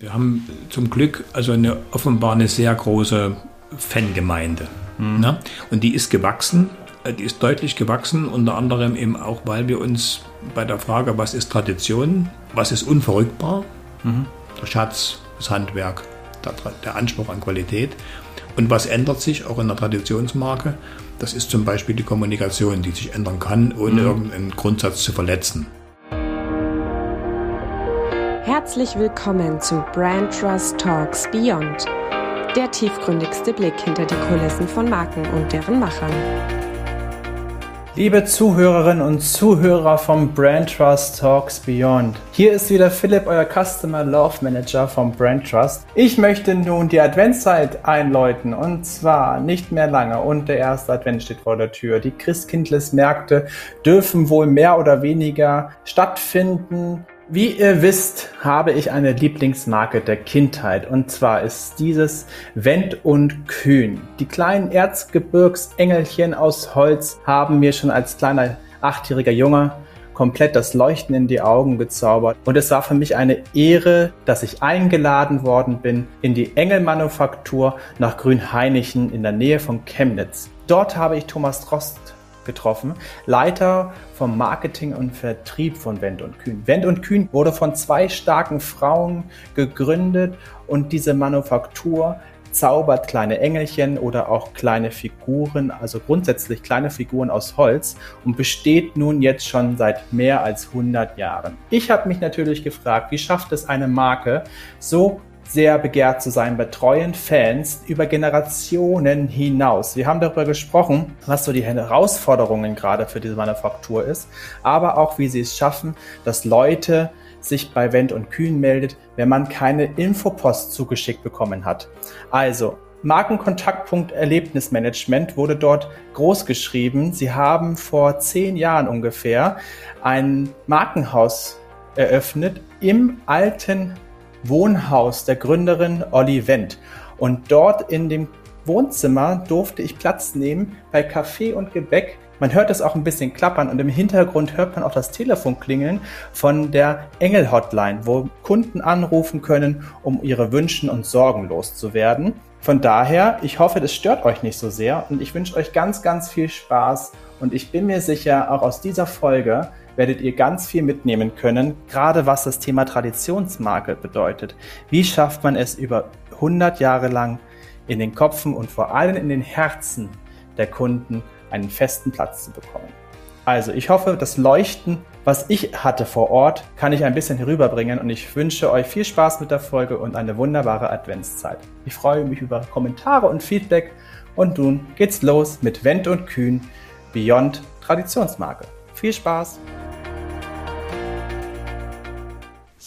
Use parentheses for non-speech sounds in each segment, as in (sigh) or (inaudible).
Wir haben zum Glück also eine offenbar eine sehr große Fangemeinde. Mhm. Ne? Und die ist gewachsen, äh, die ist deutlich gewachsen, unter anderem eben auch, weil wir uns bei der Frage, was ist Tradition, was ist unverrückbar, mhm. der Schatz, das Handwerk, der, der Anspruch an Qualität und was ändert sich auch in der Traditionsmarke, das ist zum Beispiel die Kommunikation, die sich ändern kann, ohne mhm. irgendeinen Grundsatz zu verletzen. Herzlich willkommen zu Brand Trust Talks Beyond, der tiefgründigste Blick hinter die Kulissen von Marken und deren Machern. Liebe Zuhörerinnen und Zuhörer vom Brand Trust Talks Beyond. Hier ist wieder Philipp, euer Customer Love Manager vom Brand Trust. Ich möchte nun die Adventszeit einläuten und zwar nicht mehr lange und der erste Advent steht vor der Tür. Die Christkindlesmärkte dürfen wohl mehr oder weniger stattfinden. Wie ihr wisst, habe ich eine Lieblingsmarke der Kindheit und zwar ist dieses Wendt und Kühn. Die kleinen Erzgebirgsengelchen aus Holz haben mir schon als kleiner achtjähriger Junge komplett das Leuchten in die Augen gezaubert und es war für mich eine Ehre, dass ich eingeladen worden bin in die Engelmanufaktur nach Grünhainichen in der Nähe von Chemnitz. Dort habe ich Thomas Trost getroffen, Leiter vom Marketing und Vertrieb von Wendt und Kühn. Wendt und Kühn wurde von zwei starken Frauen gegründet und diese Manufaktur zaubert kleine Engelchen oder auch kleine Figuren, also grundsätzlich kleine Figuren aus Holz und besteht nun jetzt schon seit mehr als 100 Jahren. Ich habe mich natürlich gefragt, wie schafft es eine Marke, so sehr begehrt zu sein bei treuen Fans über Generationen hinaus. Wir haben darüber gesprochen, was so die Herausforderungen gerade für diese Manufaktur ist, aber auch wie sie es schaffen, dass Leute sich bei Wendt und Kühn meldet, wenn man keine Infopost zugeschickt bekommen hat. Also Markenkontaktpunkt Erlebnismanagement wurde dort groß geschrieben. Sie haben vor zehn Jahren ungefähr ein Markenhaus eröffnet im alten Wohnhaus der Gründerin Olli Wendt. Und dort in dem Wohnzimmer durfte ich Platz nehmen bei Kaffee und Gebäck. Man hört es auch ein bisschen klappern und im Hintergrund hört man auch das Telefon klingeln von der Engel Hotline, wo Kunden anrufen können, um ihre Wünschen und Sorgen loszuwerden. Von daher, ich hoffe, das stört euch nicht so sehr und ich wünsche euch ganz, ganz viel Spaß und ich bin mir sicher, auch aus dieser Folge werdet ihr ganz viel mitnehmen können, gerade was das Thema Traditionsmarke bedeutet. Wie schafft man es über 100 Jahre lang in den Kopfen und vor allem in den Herzen der Kunden einen festen Platz zu bekommen? Also, ich hoffe, das Leuchten, was ich hatte vor Ort, kann ich ein bisschen herüberbringen und ich wünsche euch viel Spaß mit der Folge und eine wunderbare Adventszeit. Ich freue mich über Kommentare und Feedback und nun geht's los mit Wendt und Kühn Beyond Traditionsmarke. Viel Spaß!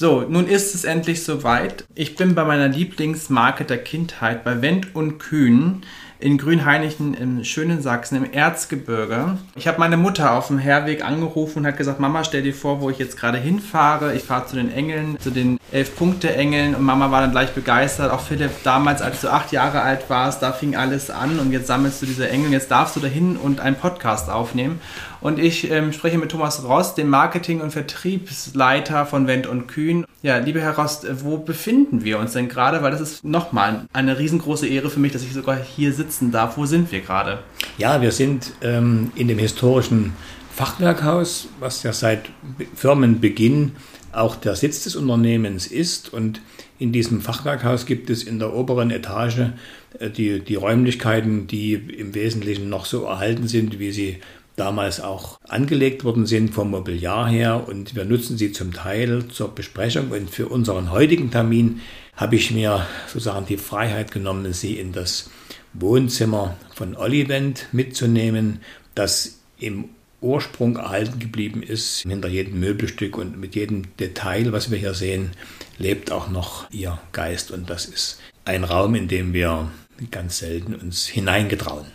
So, nun ist es endlich soweit. Ich bin bei meiner Lieblingsmarke der Kindheit, bei Wendt und Kühn in Grünheinichen im schönen Sachsen, im Erzgebirge. Ich habe meine Mutter auf dem Herweg angerufen und hat gesagt, Mama, stell dir vor, wo ich jetzt gerade hinfahre. Ich fahre zu den Engeln, zu den Elf-Punkte-Engeln und Mama war dann gleich begeistert. Auch Philipp, damals, als du acht Jahre alt warst, da fing alles an und jetzt sammelst du diese Engel. Jetzt darfst du dahin und einen Podcast aufnehmen. Und ich ähm, spreche mit Thomas Rost, dem Marketing- und Vertriebsleiter von Wendt und Kühn. Ja, lieber Herr Rost, wo befinden wir uns denn gerade? Weil das ist nochmal eine riesengroße Ehre für mich, dass ich sogar hier sitzen darf. Wo sind wir gerade? Ja, wir sind ähm, in dem historischen Fachwerkhaus, was ja seit Firmenbeginn auch der Sitz des Unternehmens ist. Und in diesem Fachwerkhaus gibt es in der oberen Etage äh, die, die Räumlichkeiten, die im Wesentlichen noch so erhalten sind, wie sie damals auch angelegt worden sind vom Mobiliar her und wir nutzen sie zum Teil zur Besprechung und für unseren heutigen Termin habe ich mir sozusagen die Freiheit genommen, sie in das Wohnzimmer von Olivent mitzunehmen, das im Ursprung erhalten geblieben ist. Hinter jedem Möbelstück und mit jedem Detail, was wir hier sehen, lebt auch noch ihr Geist und das ist ein Raum, in dem wir ganz selten uns hineingetrauen.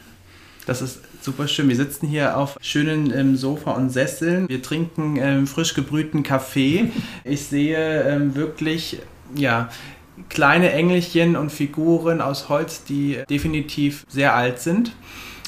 Das ist super schön. Wir sitzen hier auf schönen ähm, Sofa und Sesseln. Wir trinken ähm, frisch gebrühten Kaffee. Ich sehe ähm, wirklich, ja, kleine Engelchen und Figuren aus Holz, die definitiv sehr alt sind.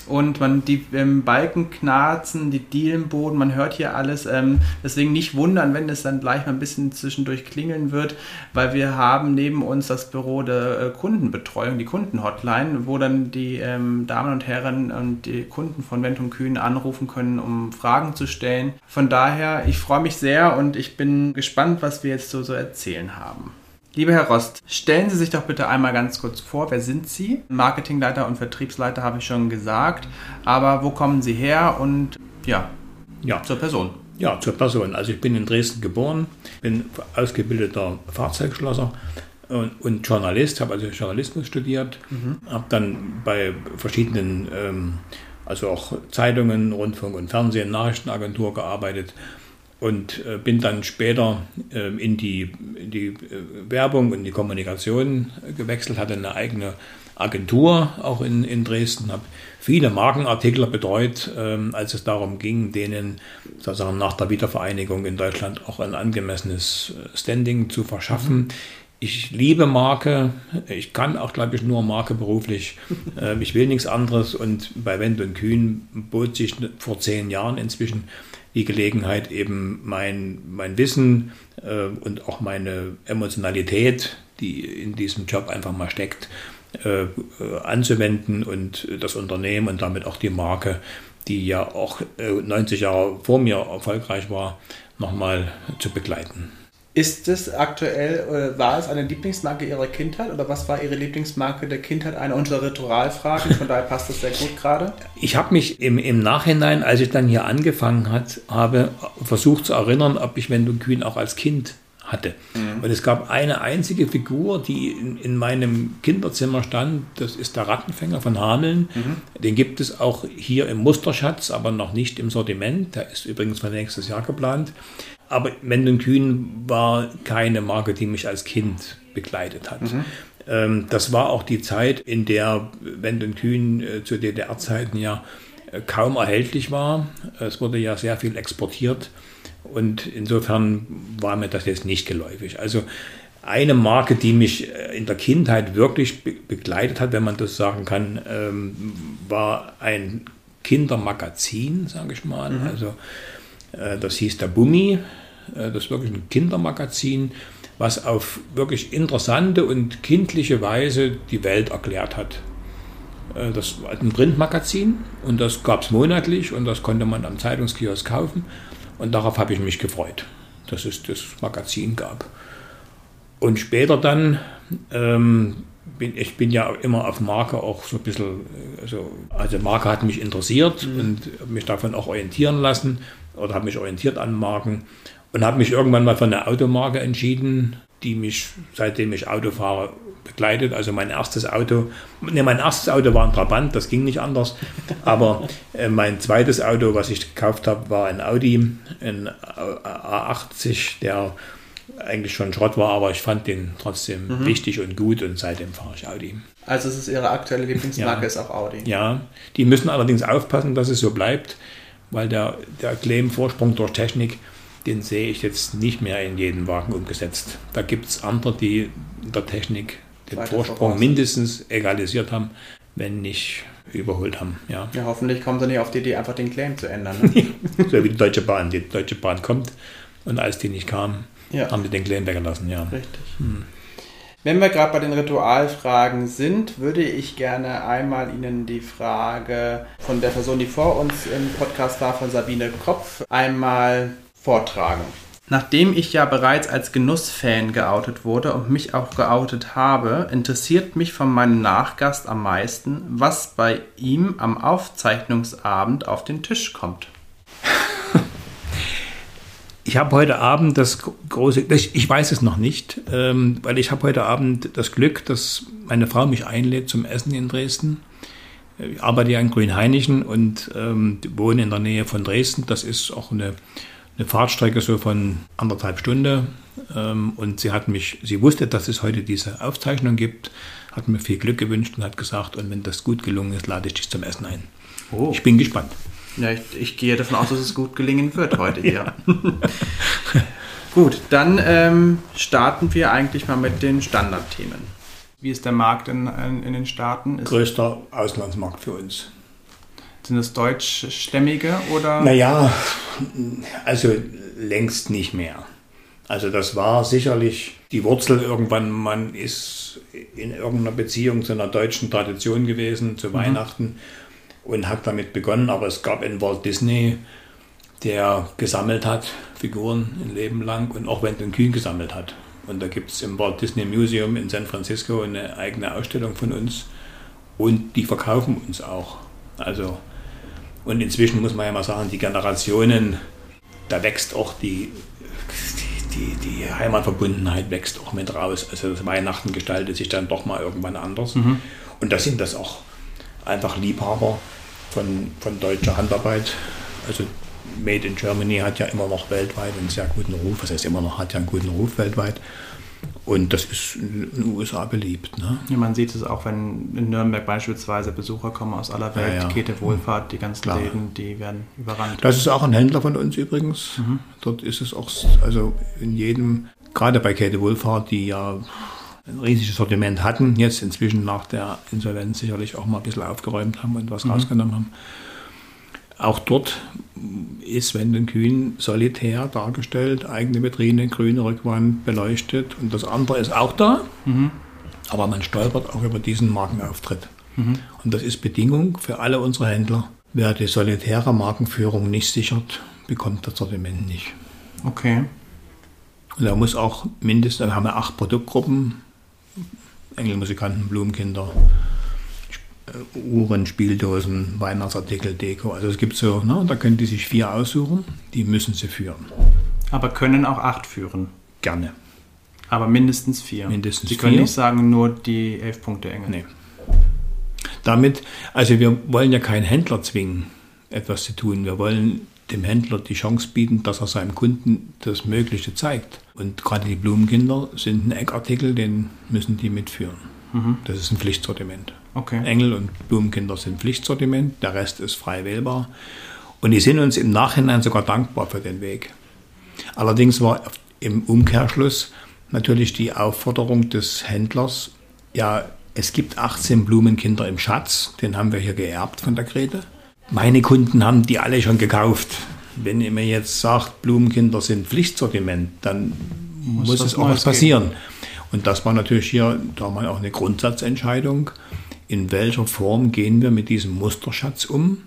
Und man die ähm, Balken knarzen, die Dielenboden, man hört hier alles. Ähm, deswegen nicht wundern, wenn es dann gleich mal ein bisschen zwischendurch klingeln wird, weil wir haben neben uns das Büro der äh, Kundenbetreuung, die Kundenhotline, wo dann die ähm, Damen und Herren und die Kunden von Wendt und Kühn anrufen können, um Fragen zu stellen. Von daher, ich freue mich sehr und ich bin gespannt, was wir jetzt so, so erzählen haben. Lieber Herr Rost, stellen Sie sich doch bitte einmal ganz kurz vor, wer sind Sie? Marketingleiter und Vertriebsleiter habe ich schon gesagt, aber wo kommen Sie her und ja, ja. zur Person? Ja, zur Person. Also ich bin in Dresden geboren, bin ausgebildeter Fahrzeugschlosser und, und Journalist, habe also Journalismus studiert, mhm. habe dann bei verschiedenen, ähm, also auch Zeitungen, Rundfunk und Fernsehen, Nachrichtenagentur gearbeitet und äh, bin dann später äh, in die, in die äh, Werbung und die Kommunikation gewechselt, hatte eine eigene Agentur auch in, in Dresden, habe viele Markenartikler betreut, ähm, als es darum ging, denen sozusagen nach der Wiedervereinigung in Deutschland auch ein angemessenes Standing zu verschaffen. Mhm. Ich liebe Marke, ich kann auch, glaube ich, nur Marke beruflich. (laughs) ich will nichts anderes und bei Wendt und Kühn bot sich vor zehn Jahren inzwischen die Gelegenheit, eben mein, mein Wissen äh, und auch meine Emotionalität, die in diesem Job einfach mal steckt, äh, anzuwenden und das Unternehmen und damit auch die Marke, die ja auch äh, 90 Jahre vor mir erfolgreich war, nochmal zu begleiten. Ist es aktuell, war es eine Lieblingsmarke Ihrer Kindheit oder was war Ihre Lieblingsmarke der Kindheit? Eine unserer Ritualfragen, von daher passt das sehr gut gerade. Ich habe mich im, im Nachhinein, als ich dann hier angefangen hat, habe versucht zu erinnern, ob ich Wendung Kühn auch als Kind hatte. Mhm. Und es gab eine einzige Figur, die in, in, meinem Kinderzimmer stand, das ist der Rattenfänger von Hameln. Mhm. Den gibt es auch hier im Musterschatz, aber noch nicht im Sortiment. Der ist übrigens für nächstes Jahr geplant. Aber Menden Kühn war keine Marke, die mich als Kind begleitet hat. Mhm. Ähm, das war auch die Zeit, in der Wenden Kühn äh, zu DDR-Zeiten ja äh, kaum erhältlich war. Es wurde ja sehr viel exportiert und insofern war mir das jetzt nicht geläufig. Also eine Marke, die mich äh, in der Kindheit wirklich begleitet hat, wenn man das sagen kann, ähm, war ein Kindermagazin, sage ich mal. Mhm. Also das hieß der Bummi. Äh, das ist wirklich ein Kindermagazin, was auf wirklich interessante und kindliche Weise die Welt erklärt hat. Äh, das war ein Printmagazin und das gab es monatlich und das konnte man am Zeitungskiosk kaufen. Und darauf habe ich mich gefreut, dass es das Magazin gab. Und später dann, ähm, bin, ich bin ja immer auf Marke auch so ein bisschen, also, also Marke hat mich interessiert mhm. und mich davon auch orientieren lassen oder habe mich orientiert an Marken und habe mich irgendwann mal für eine Automarke entschieden, die mich, seitdem ich Auto fahre, begleitet. Also mein erstes Auto, ne, mein erstes Auto war ein Trabant, das ging nicht anders. (laughs) Aber äh, mein zweites Auto, was ich gekauft habe, war ein Audi, ein A80, der eigentlich schon Schrott war, aber ich fand den trotzdem mhm. wichtig und gut und seitdem fahre ich Audi. Also es ist Ihre aktuelle Lieblingsmarke, ja. ist auch Audi. Ja, die müssen allerdings aufpassen, dass es so bleibt weil der, der Claim-Vorsprung durch Technik, den sehe ich jetzt nicht mehr in jedem Wagen umgesetzt. Da gibt es andere, die in der Technik den Weiter Vorsprung voraus. mindestens egalisiert haben, wenn nicht überholt haben. Ja. ja, hoffentlich kommen sie nicht auf die Idee, einfach den Claim zu ändern. Ne? (laughs) so wie die Deutsche Bahn. Die Deutsche Bahn kommt und als die nicht kam, ja. haben sie den Claim weggelassen. Ja. Richtig. Hm. Wenn wir gerade bei den Ritualfragen sind, würde ich gerne einmal Ihnen die Frage von der Person, die vor uns im Podcast war, von Sabine Kopf, einmal vortragen. Nachdem ich ja bereits als Genussfan geoutet wurde und mich auch geoutet habe, interessiert mich von meinem Nachgast am meisten, was bei ihm am Aufzeichnungsabend auf den Tisch kommt. (laughs) Ich habe heute Abend das große, ich weiß es noch nicht, ähm, weil ich habe heute Abend das Glück, dass meine Frau mich einlädt zum Essen in Dresden. Ich arbeite ja in Grünheinichen und ähm, wohne in der Nähe von Dresden. Das ist auch eine, eine Fahrtstrecke so von anderthalb Stunden. Ähm, und sie hat mich, sie wusste, dass es heute diese Aufzeichnung gibt, hat mir viel Glück gewünscht und hat gesagt, und wenn das gut gelungen ist, lade ich dich zum Essen ein. Oh. Ich bin gespannt. Ja, ich, ich, gehe davon aus, dass es gut gelingen wird heute hier. (laughs) (laughs) gut, dann ähm, starten wir eigentlich mal mit den Standardthemen. Wie ist der Markt in, in, in den Staaten? Ist Größter Auslandsmarkt für uns. Sind das deutschstämmige oder? Naja, also längst nicht mehr. Also das war sicherlich die Wurzel irgendwann, man ist in irgendeiner Beziehung zu einer deutschen Tradition gewesen, zu mhm. Weihnachten und hat damit begonnen. Aber es gab einen Walt Disney, der gesammelt hat, Figuren ein Leben lang und auch Wendt und Kühn gesammelt hat. Und da gibt es im Walt Disney Museum in San Francisco eine eigene Ausstellung von uns und die verkaufen uns auch. Also, und inzwischen muss man ja mal sagen, die Generationen, da wächst auch die, die, die Heimatverbundenheit wächst auch mit raus. Also das Weihnachten gestaltet sich dann doch mal irgendwann anders. Mhm. Und da sind das auch einfach Liebhaber von, von deutscher Handarbeit. Also Made in Germany hat ja immer noch weltweit einen sehr guten Ruf. Was heißt immer noch, hat ja einen guten Ruf weltweit. Und das ist in den USA beliebt. Ne? Ja, man sieht es auch, wenn in Nürnberg beispielsweise Besucher kommen aus aller Welt, ja, ja. Käthe Wohlfahrt, die ganzen Klar. Läden, die werden überrannt. Das ist auch ein Händler von uns übrigens. Mhm. Dort ist es auch, also in jedem, gerade bei Käthe Wohlfahrt, die ja ein riesiges Sortiment hatten, jetzt inzwischen nach der Insolvenz sicherlich auch mal ein bisschen aufgeräumt haben und was mhm. rausgenommen haben. Auch dort ist Wenden Kühn solitär dargestellt, eigene Vitrine, grüne Rückwand beleuchtet und das andere ist auch da, mhm. aber man stolpert auch über diesen Markenauftritt. Mhm. Und das ist Bedingung für alle unsere Händler. Wer die solitäre Markenführung nicht sichert, bekommt das Sortiment nicht. Okay. Und da muss auch mindestens, dann haben wir acht Produktgruppen, Engelmusikanten, Blumenkinder, äh, Uhren, Spieldosen, Weihnachtsartikel, Deko. Also es gibt so, ne, da können die sich vier aussuchen, die müssen sie führen. Aber können auch acht führen? Gerne. Aber mindestens vier. Mindestens Sie können vier. nicht sagen, nur die elf Punkte Engel. Nee. Damit, also wir wollen ja keinen Händler zwingen, etwas zu tun. Wir wollen dem Händler die Chance bieten, dass er seinem Kunden das Mögliche zeigt. Und gerade die Blumenkinder sind ein Eckartikel, den müssen die mitführen. Mhm. Das ist ein Pflichtsortiment. Okay. Engel und Blumenkinder sind Pflichtsortiment, der Rest ist frei wählbar. Und die sind uns im Nachhinein sogar dankbar für den Weg. Allerdings war im Umkehrschluss natürlich die Aufforderung des Händlers, ja, es gibt 18 Blumenkinder im Schatz, den haben wir hier geerbt von der Grete. Meine Kunden haben die alle schon gekauft. Wenn ihr mir jetzt sagt, Blumenkinder sind Pflichtsortiment, dann muss, muss es auch was passieren. Und das war natürlich hier da mal auch eine Grundsatzentscheidung in welcher Form gehen wir mit diesem Musterschatz um?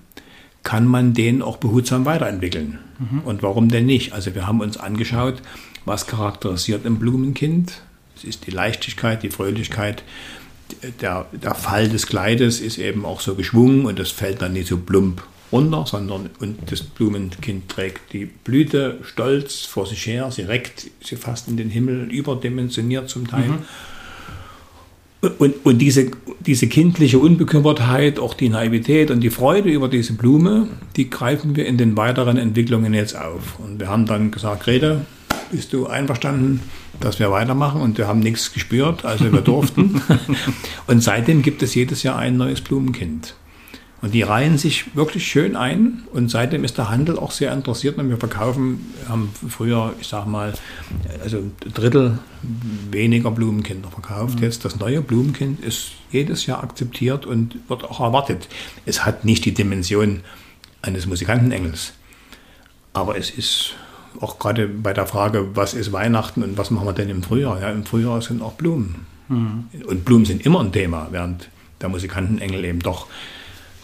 Kann man den auch behutsam weiterentwickeln? Mhm. Und warum denn nicht? Also wir haben uns angeschaut, was charakterisiert ein Blumenkind? Es ist die Leichtigkeit, die Fröhlichkeit. Der, der Fall des Kleides ist eben auch so geschwungen und das fällt dann nicht so plump runter, sondern und das Blumenkind trägt die Blüte stolz vor sich her, sie reckt sie fast in den Himmel, überdimensioniert zum Teil. Mhm. Und, und diese, diese kindliche Unbekümmertheit, auch die Naivität und die Freude über diese Blume, die greifen wir in den weiteren Entwicklungen jetzt auf. Und wir haben dann gesagt, Grete, bist du einverstanden, dass wir weitermachen? Und wir haben nichts gespürt, also wir durften. (laughs) und seitdem gibt es jedes Jahr ein neues Blumenkind. Und die reihen sich wirklich schön ein und seitdem ist der Handel auch sehr interessiert und wir verkaufen, haben früher, ich sag mal, also ein Drittel weniger Blumenkinder verkauft. Mhm. Jetzt das neue Blumenkind ist jedes Jahr akzeptiert und wird auch erwartet. Es hat nicht die Dimension eines Musikantenengels, aber es ist auch gerade bei der Frage, was ist Weihnachten und was machen wir denn im Frühjahr? Ja, im Frühjahr sind auch Blumen. Mhm. Und Blumen sind immer ein Thema, während der Musikantenengel eben doch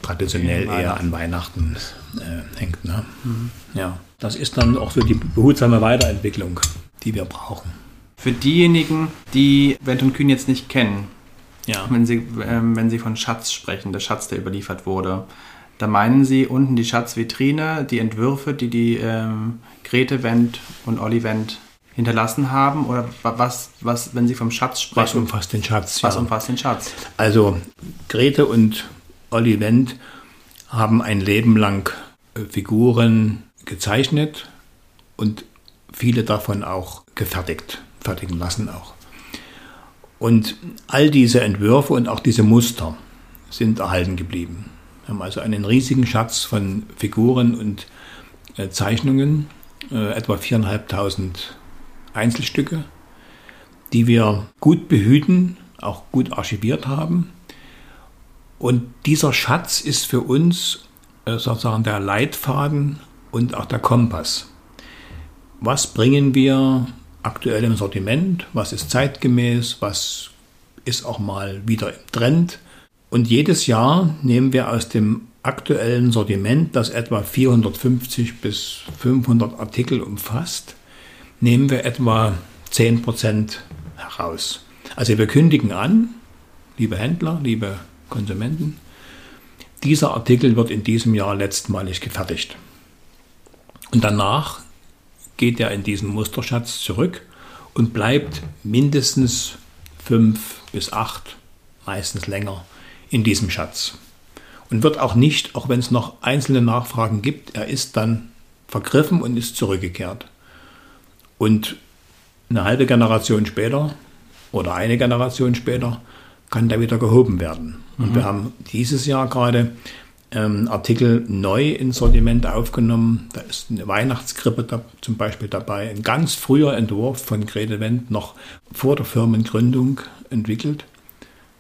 traditionell eher an Weihnachten äh, hängt. Ne? Mhm. Ja, das ist dann auch so die behutsame Weiterentwicklung, die wir brauchen. Für diejenigen, die Wendt und Kühn jetzt nicht kennen, ja. wenn, sie, äh, wenn Sie von Schatz sprechen, der Schatz, der überliefert wurde, da meinen Sie unten die Schatzvitrine, die Entwürfe, die die ähm, Grete Wendt und Olli Wendt hinterlassen haben? Oder was, was, wenn Sie vom Schatz sprechen? Was umfasst den Schatz? Was ja. umfasst den Schatz? Also Grete und Olli Wendt haben ein Leben lang äh, Figuren gezeichnet und viele davon auch gefertigt, fertigen lassen auch. Und all diese Entwürfe und auch diese Muster sind erhalten geblieben. Wir haben also einen riesigen Schatz von Figuren und äh, Zeichnungen, äh, etwa 4.500 Einzelstücke, die wir gut behüten, auch gut archiviert haben und dieser Schatz ist für uns äh, sozusagen der Leitfaden und auch der Kompass. Was bringen wir aktuell im Sortiment? Was ist zeitgemäß? Was ist auch mal wieder im Trend? Und jedes Jahr nehmen wir aus dem aktuellen Sortiment, das etwa 450 bis 500 Artikel umfasst, nehmen wir etwa 10 Prozent heraus. Also wir kündigen an, liebe Händler, liebe Konsumenten, dieser Artikel wird in diesem Jahr letztmalig gefertigt. Und danach geht er in diesen Musterschatz zurück und bleibt mindestens fünf bis acht, meistens länger, in diesem Schatz. Und wird auch nicht, auch wenn es noch einzelne Nachfragen gibt, er ist dann vergriffen und ist zurückgekehrt. Und eine halbe Generation später oder eine Generation später kann der wieder gehoben werden. Und mhm. wir haben dieses Jahr gerade ähm, Artikel neu ins Sortiment aufgenommen. Da ist eine Weihnachtskrippe da, zum Beispiel dabei. Ein ganz früher Entwurf von Grete Wendt, noch vor der Firmengründung entwickelt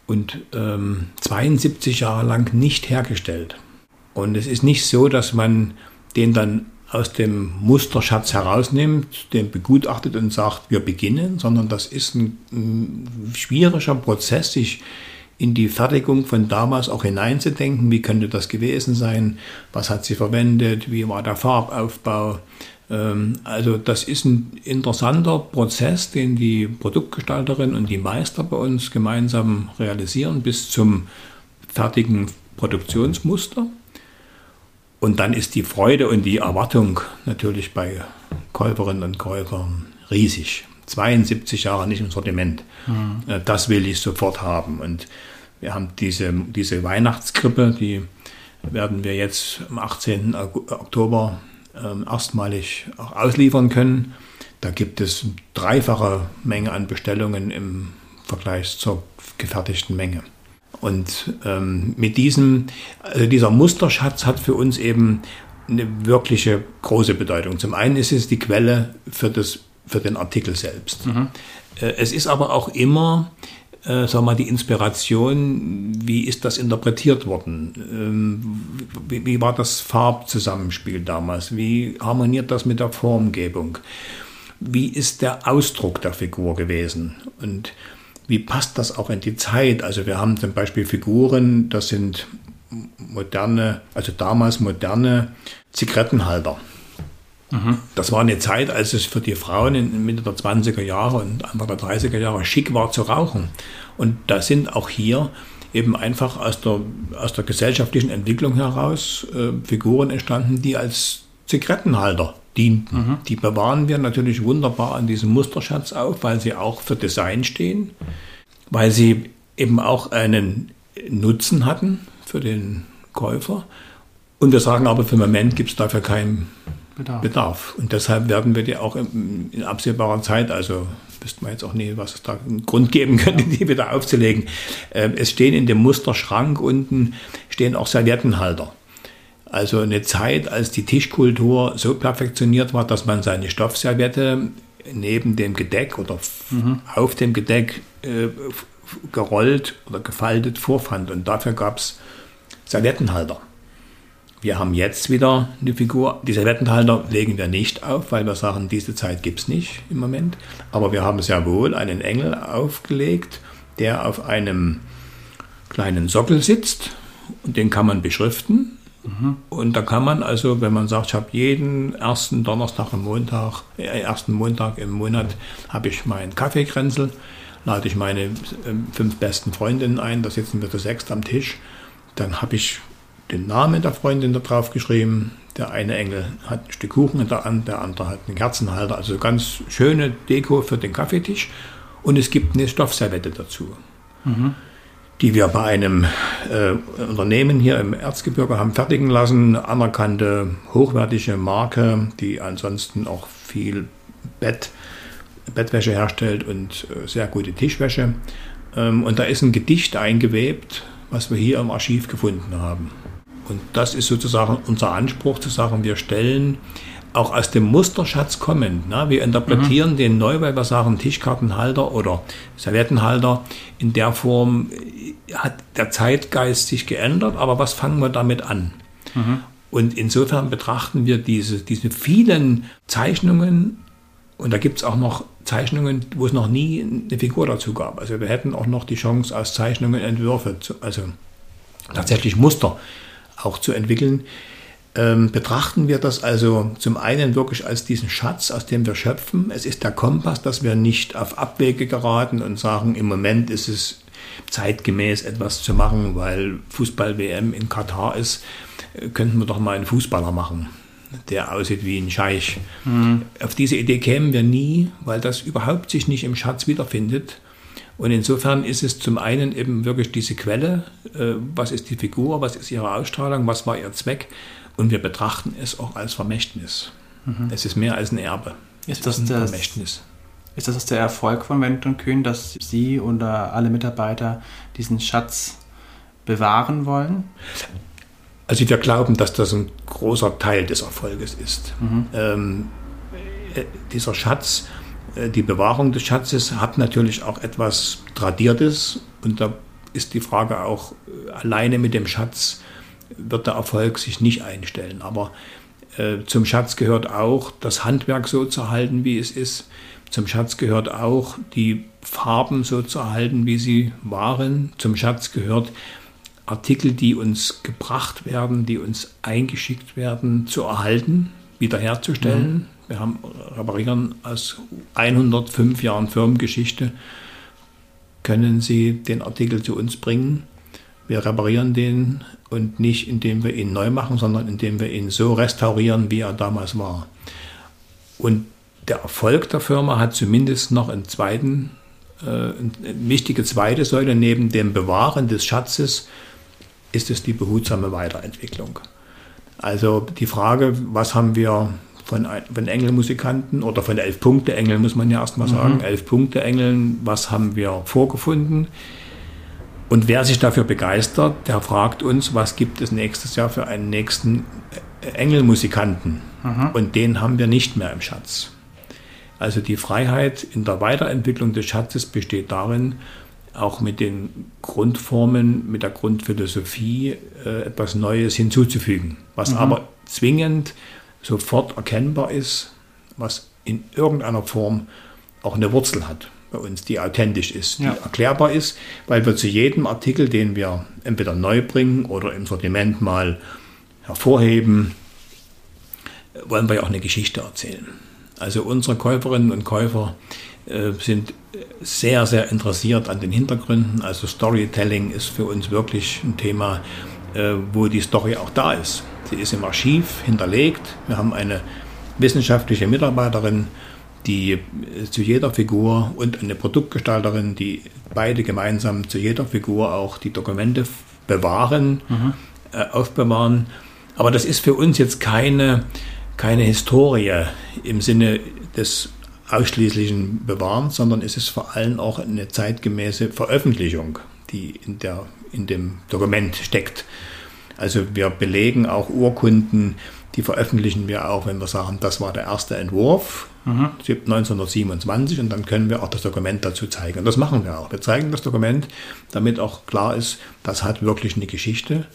und ähm, 72 Jahre lang nicht hergestellt. Und es ist nicht so, dass man den dann aus dem Musterschatz herausnimmt, den begutachtet und sagt, wir beginnen, sondern das ist ein, ein schwieriger Prozess, sich in die Fertigung von damals auch hineinzudenken, wie könnte das gewesen sein, was hat sie verwendet, wie war der Farbaufbau. Ähm, also das ist ein interessanter Prozess, den die Produktgestalterin und die Meister bei uns gemeinsam realisieren bis zum fertigen Produktionsmuster. Und dann ist die Freude und die Erwartung natürlich bei Käuferinnen und Käufern riesig. 72 Jahre nicht im Sortiment. Mhm. Das will ich sofort haben. Und wir haben diese, diese Weihnachtskrippe, die werden wir jetzt am 18. Oktober äh, erstmalig auch ausliefern können. Da gibt es dreifache Menge an Bestellungen im Vergleich zur gefertigten Menge. Und ähm, mit diesem, also dieser Musterschatz hat für uns eben eine wirkliche große Bedeutung. Zum einen ist es die Quelle für, das, für den Artikel selbst. Mhm. Äh, es ist aber auch immer, äh, sag mal, die Inspiration, wie ist das interpretiert worden? Ähm, wie, wie war das Farbzusammenspiel damals? Wie harmoniert das mit der Formgebung? Wie ist der Ausdruck der Figur gewesen? Und wie passt das auch in die Zeit? Also wir haben zum Beispiel Figuren, das sind moderne, also damals moderne Zigarettenhalter. Mhm. Das war eine Zeit, als es für die Frauen in Mitte der 20er Jahre und Anfang der 30er Jahre schick war zu rauchen. Und da sind auch hier eben einfach aus der, aus der gesellschaftlichen Entwicklung heraus äh, Figuren entstanden, die als Zigarettenhalter dienten. Mhm. Die bewahren wir natürlich wunderbar an diesem Musterschatz auf, weil sie auch für Design stehen, weil sie eben auch einen Nutzen hatten für den Käufer. Und wir sagen aber, für den Moment gibt es dafür keinen Bedarf. Bedarf. Und deshalb werden wir die auch in, in absehbarer Zeit, also wüsste man jetzt auch nie, was es da einen Grund geben könnte, die wieder aufzulegen. Äh, es stehen in dem Musterschrank unten stehen auch Serviettenhalter. Also eine Zeit, als die Tischkultur so perfektioniert war, dass man seine Stoffserviette neben dem Gedeck oder mhm. auf dem Gedeck äh, gerollt oder gefaltet vorfand. Und dafür gab es Serviettenhalter. Wir haben jetzt wieder eine Figur. Die Serviettenhalter legen wir nicht auf, weil wir sagen, diese Zeit gibt es nicht im Moment. Aber wir haben sehr wohl einen Engel aufgelegt, der auf einem kleinen Sockel sitzt und den kann man beschriften. Und da kann man also, wenn man sagt, ich habe jeden ersten Donnerstag im Montag, äh, ersten Montag im Monat, habe ich meinen Kaffeekränzel, lade ich meine äh, fünf besten Freundinnen ein, da sitzen wir zu sechst am Tisch, dann habe ich den Namen der Freundin da drauf geschrieben. Der eine Engel hat ein Stück Kuchen in der Hand, der andere hat einen Kerzenhalter. Also ganz schöne Deko für den Kaffeetisch. Und es gibt eine Stoffservette dazu. Mhm die wir bei einem äh, Unternehmen hier im Erzgebirge haben fertigen lassen. Anerkannte, hochwertige Marke, die ansonsten auch viel Bett, Bettwäsche herstellt und äh, sehr gute Tischwäsche. Ähm, und da ist ein Gedicht eingewebt, was wir hier im Archiv gefunden haben. Und das ist sozusagen unser Anspruch zu sagen, wir stellen auch aus dem Musterschatz kommend. Ne? Wir interpretieren mhm. den neu, weil wir sagen, Tischkartenhalter oder Serviettenhalter in der Form hat der Zeitgeist sich geändert, aber was fangen wir damit an? Mhm. Und insofern betrachten wir diese, diese vielen Zeichnungen, und da gibt es auch noch Zeichnungen, wo es noch nie eine Figur dazu gab. Also wir hätten auch noch die Chance, aus Zeichnungen Entwürfe, zu, also tatsächlich Muster auch zu entwickeln. Ähm, betrachten wir das also zum einen wirklich als diesen Schatz, aus dem wir schöpfen. Es ist der Kompass, dass wir nicht auf Abwege geraten und sagen, im Moment ist es zeitgemäß etwas zu machen, weil Fußball-WM in Katar ist, äh, könnten wir doch mal einen Fußballer machen der aussieht wie ein Scheich. Mhm. Auf diese Idee kämen wir nie, weil das überhaupt sich nicht im Schatz wiederfindet. Und insofern ist es zum einen eben wirklich diese Quelle, äh, was ist die Figur, was ist ihre Ausstrahlung, was war ihr Zweck. Und wir betrachten es auch als Vermächtnis. Mhm. Es ist mehr als ein Erbe. Ist das, ist ein Vermächtnis. Ist das der Erfolg von Wendt und Kühn, dass Sie oder alle Mitarbeiter diesen Schatz bewahren wollen? Also wir glauben, dass das ein großer Teil des Erfolges ist. Mhm. Ähm, äh, dieser Schatz, die Bewahrung des Schatzes hat natürlich auch etwas Tradiertes und da ist die Frage auch, äh, alleine mit dem Schatz wird der Erfolg sich nicht einstellen. Aber äh, zum Schatz gehört auch, das Handwerk so zu halten, wie es ist. Zum Schatz gehört auch, die Farben so zu erhalten, wie sie waren. Zum Schatz gehört, Artikel, die uns gebracht werden, die uns eingeschickt werden, zu erhalten, wiederherzustellen. Mhm. Wir haben reparieren aus 105 Jahren Firmengeschichte, können Sie den Artikel zu uns bringen. Wir reparieren den und nicht indem wir ihn neu machen, sondern indem wir ihn so restaurieren, wie er damals war. Und der Erfolg der Firma hat zumindest noch einen zweiten, äh, eine wichtige zweite Säule neben dem Bewahren des Schatzes, ist es die behutsame Weiterentwicklung. Also die Frage, was haben wir von, von Engelmusikanten oder von elf Punkte Engeln, muss man ja erstmal sagen, mhm. elf Punkte Engeln, was haben wir vorgefunden? Und wer sich dafür begeistert, der fragt uns, was gibt es nächstes Jahr für einen nächsten äh, Engelmusikanten? Mhm. Und den haben wir nicht mehr im Schatz. Also die Freiheit in der Weiterentwicklung des Schatzes besteht darin, auch mit den Grundformen, mit der Grundphilosophie äh, etwas Neues hinzuzufügen, was mhm. aber zwingend sofort erkennbar ist, was in irgendeiner Form auch eine Wurzel hat bei uns, die authentisch ist, die ja. erklärbar ist, weil wir zu jedem Artikel, den wir entweder neu bringen oder im Sortiment mal hervorheben, wollen wir ja auch eine Geschichte erzählen. Also unsere Käuferinnen und Käufer äh, sind sehr, sehr interessiert an den Hintergründen. Also Storytelling ist für uns wirklich ein Thema, äh, wo die Story auch da ist. Sie ist im Archiv hinterlegt. Wir haben eine wissenschaftliche Mitarbeiterin, die äh, zu jeder Figur und eine Produktgestalterin, die beide gemeinsam zu jeder Figur auch die Dokumente bewahren, mhm. aufbewahren. Aber das ist für uns jetzt keine, keine Historie im Sinne des ausschließlichen Bewahren, sondern es ist vor allem auch eine zeitgemäße Veröffentlichung, die in, der, in dem Dokument steckt. Also wir belegen auch Urkunden, die veröffentlichen wir auch, wenn wir sagen, das war der erste Entwurf, mhm. 1927, und dann können wir auch das Dokument dazu zeigen. Und das machen wir auch. Wir zeigen das Dokument, damit auch klar ist, das hat wirklich eine Geschichte.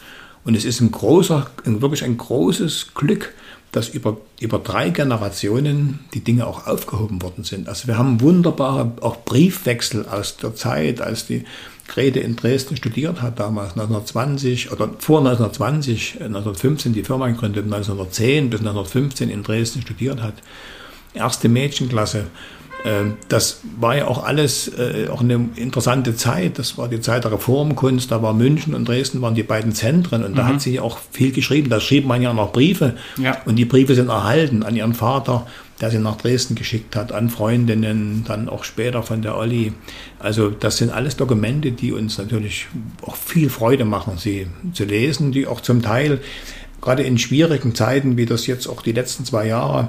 Und es ist ein großer, wirklich ein großes Glück, dass über, über drei Generationen die Dinge auch aufgehoben worden sind. Also wir haben wunderbare auch Briefwechsel aus der Zeit, als die Grete in Dresden studiert hat damals, 1920 oder vor 1920, 1915 die Firma gegründet, 1910 bis 1915 in Dresden studiert hat. Erste Mädchenklasse. Ähm, das war ja auch alles äh, auch eine interessante Zeit. Das war die Zeit der Reformkunst. Da war München und Dresden waren die beiden Zentren und da hat mhm. sie auch viel geschrieben. Da schrieb man ja noch Briefe ja. und die Briefe sind erhalten an ihren Vater, der sie nach Dresden geschickt hat, an Freundinnen, dann auch später von der Olli. Also das sind alles Dokumente, die uns natürlich auch viel Freude machen, sie zu lesen, die auch zum Teil gerade in schwierigen Zeiten, wie das jetzt auch die letzten zwei Jahre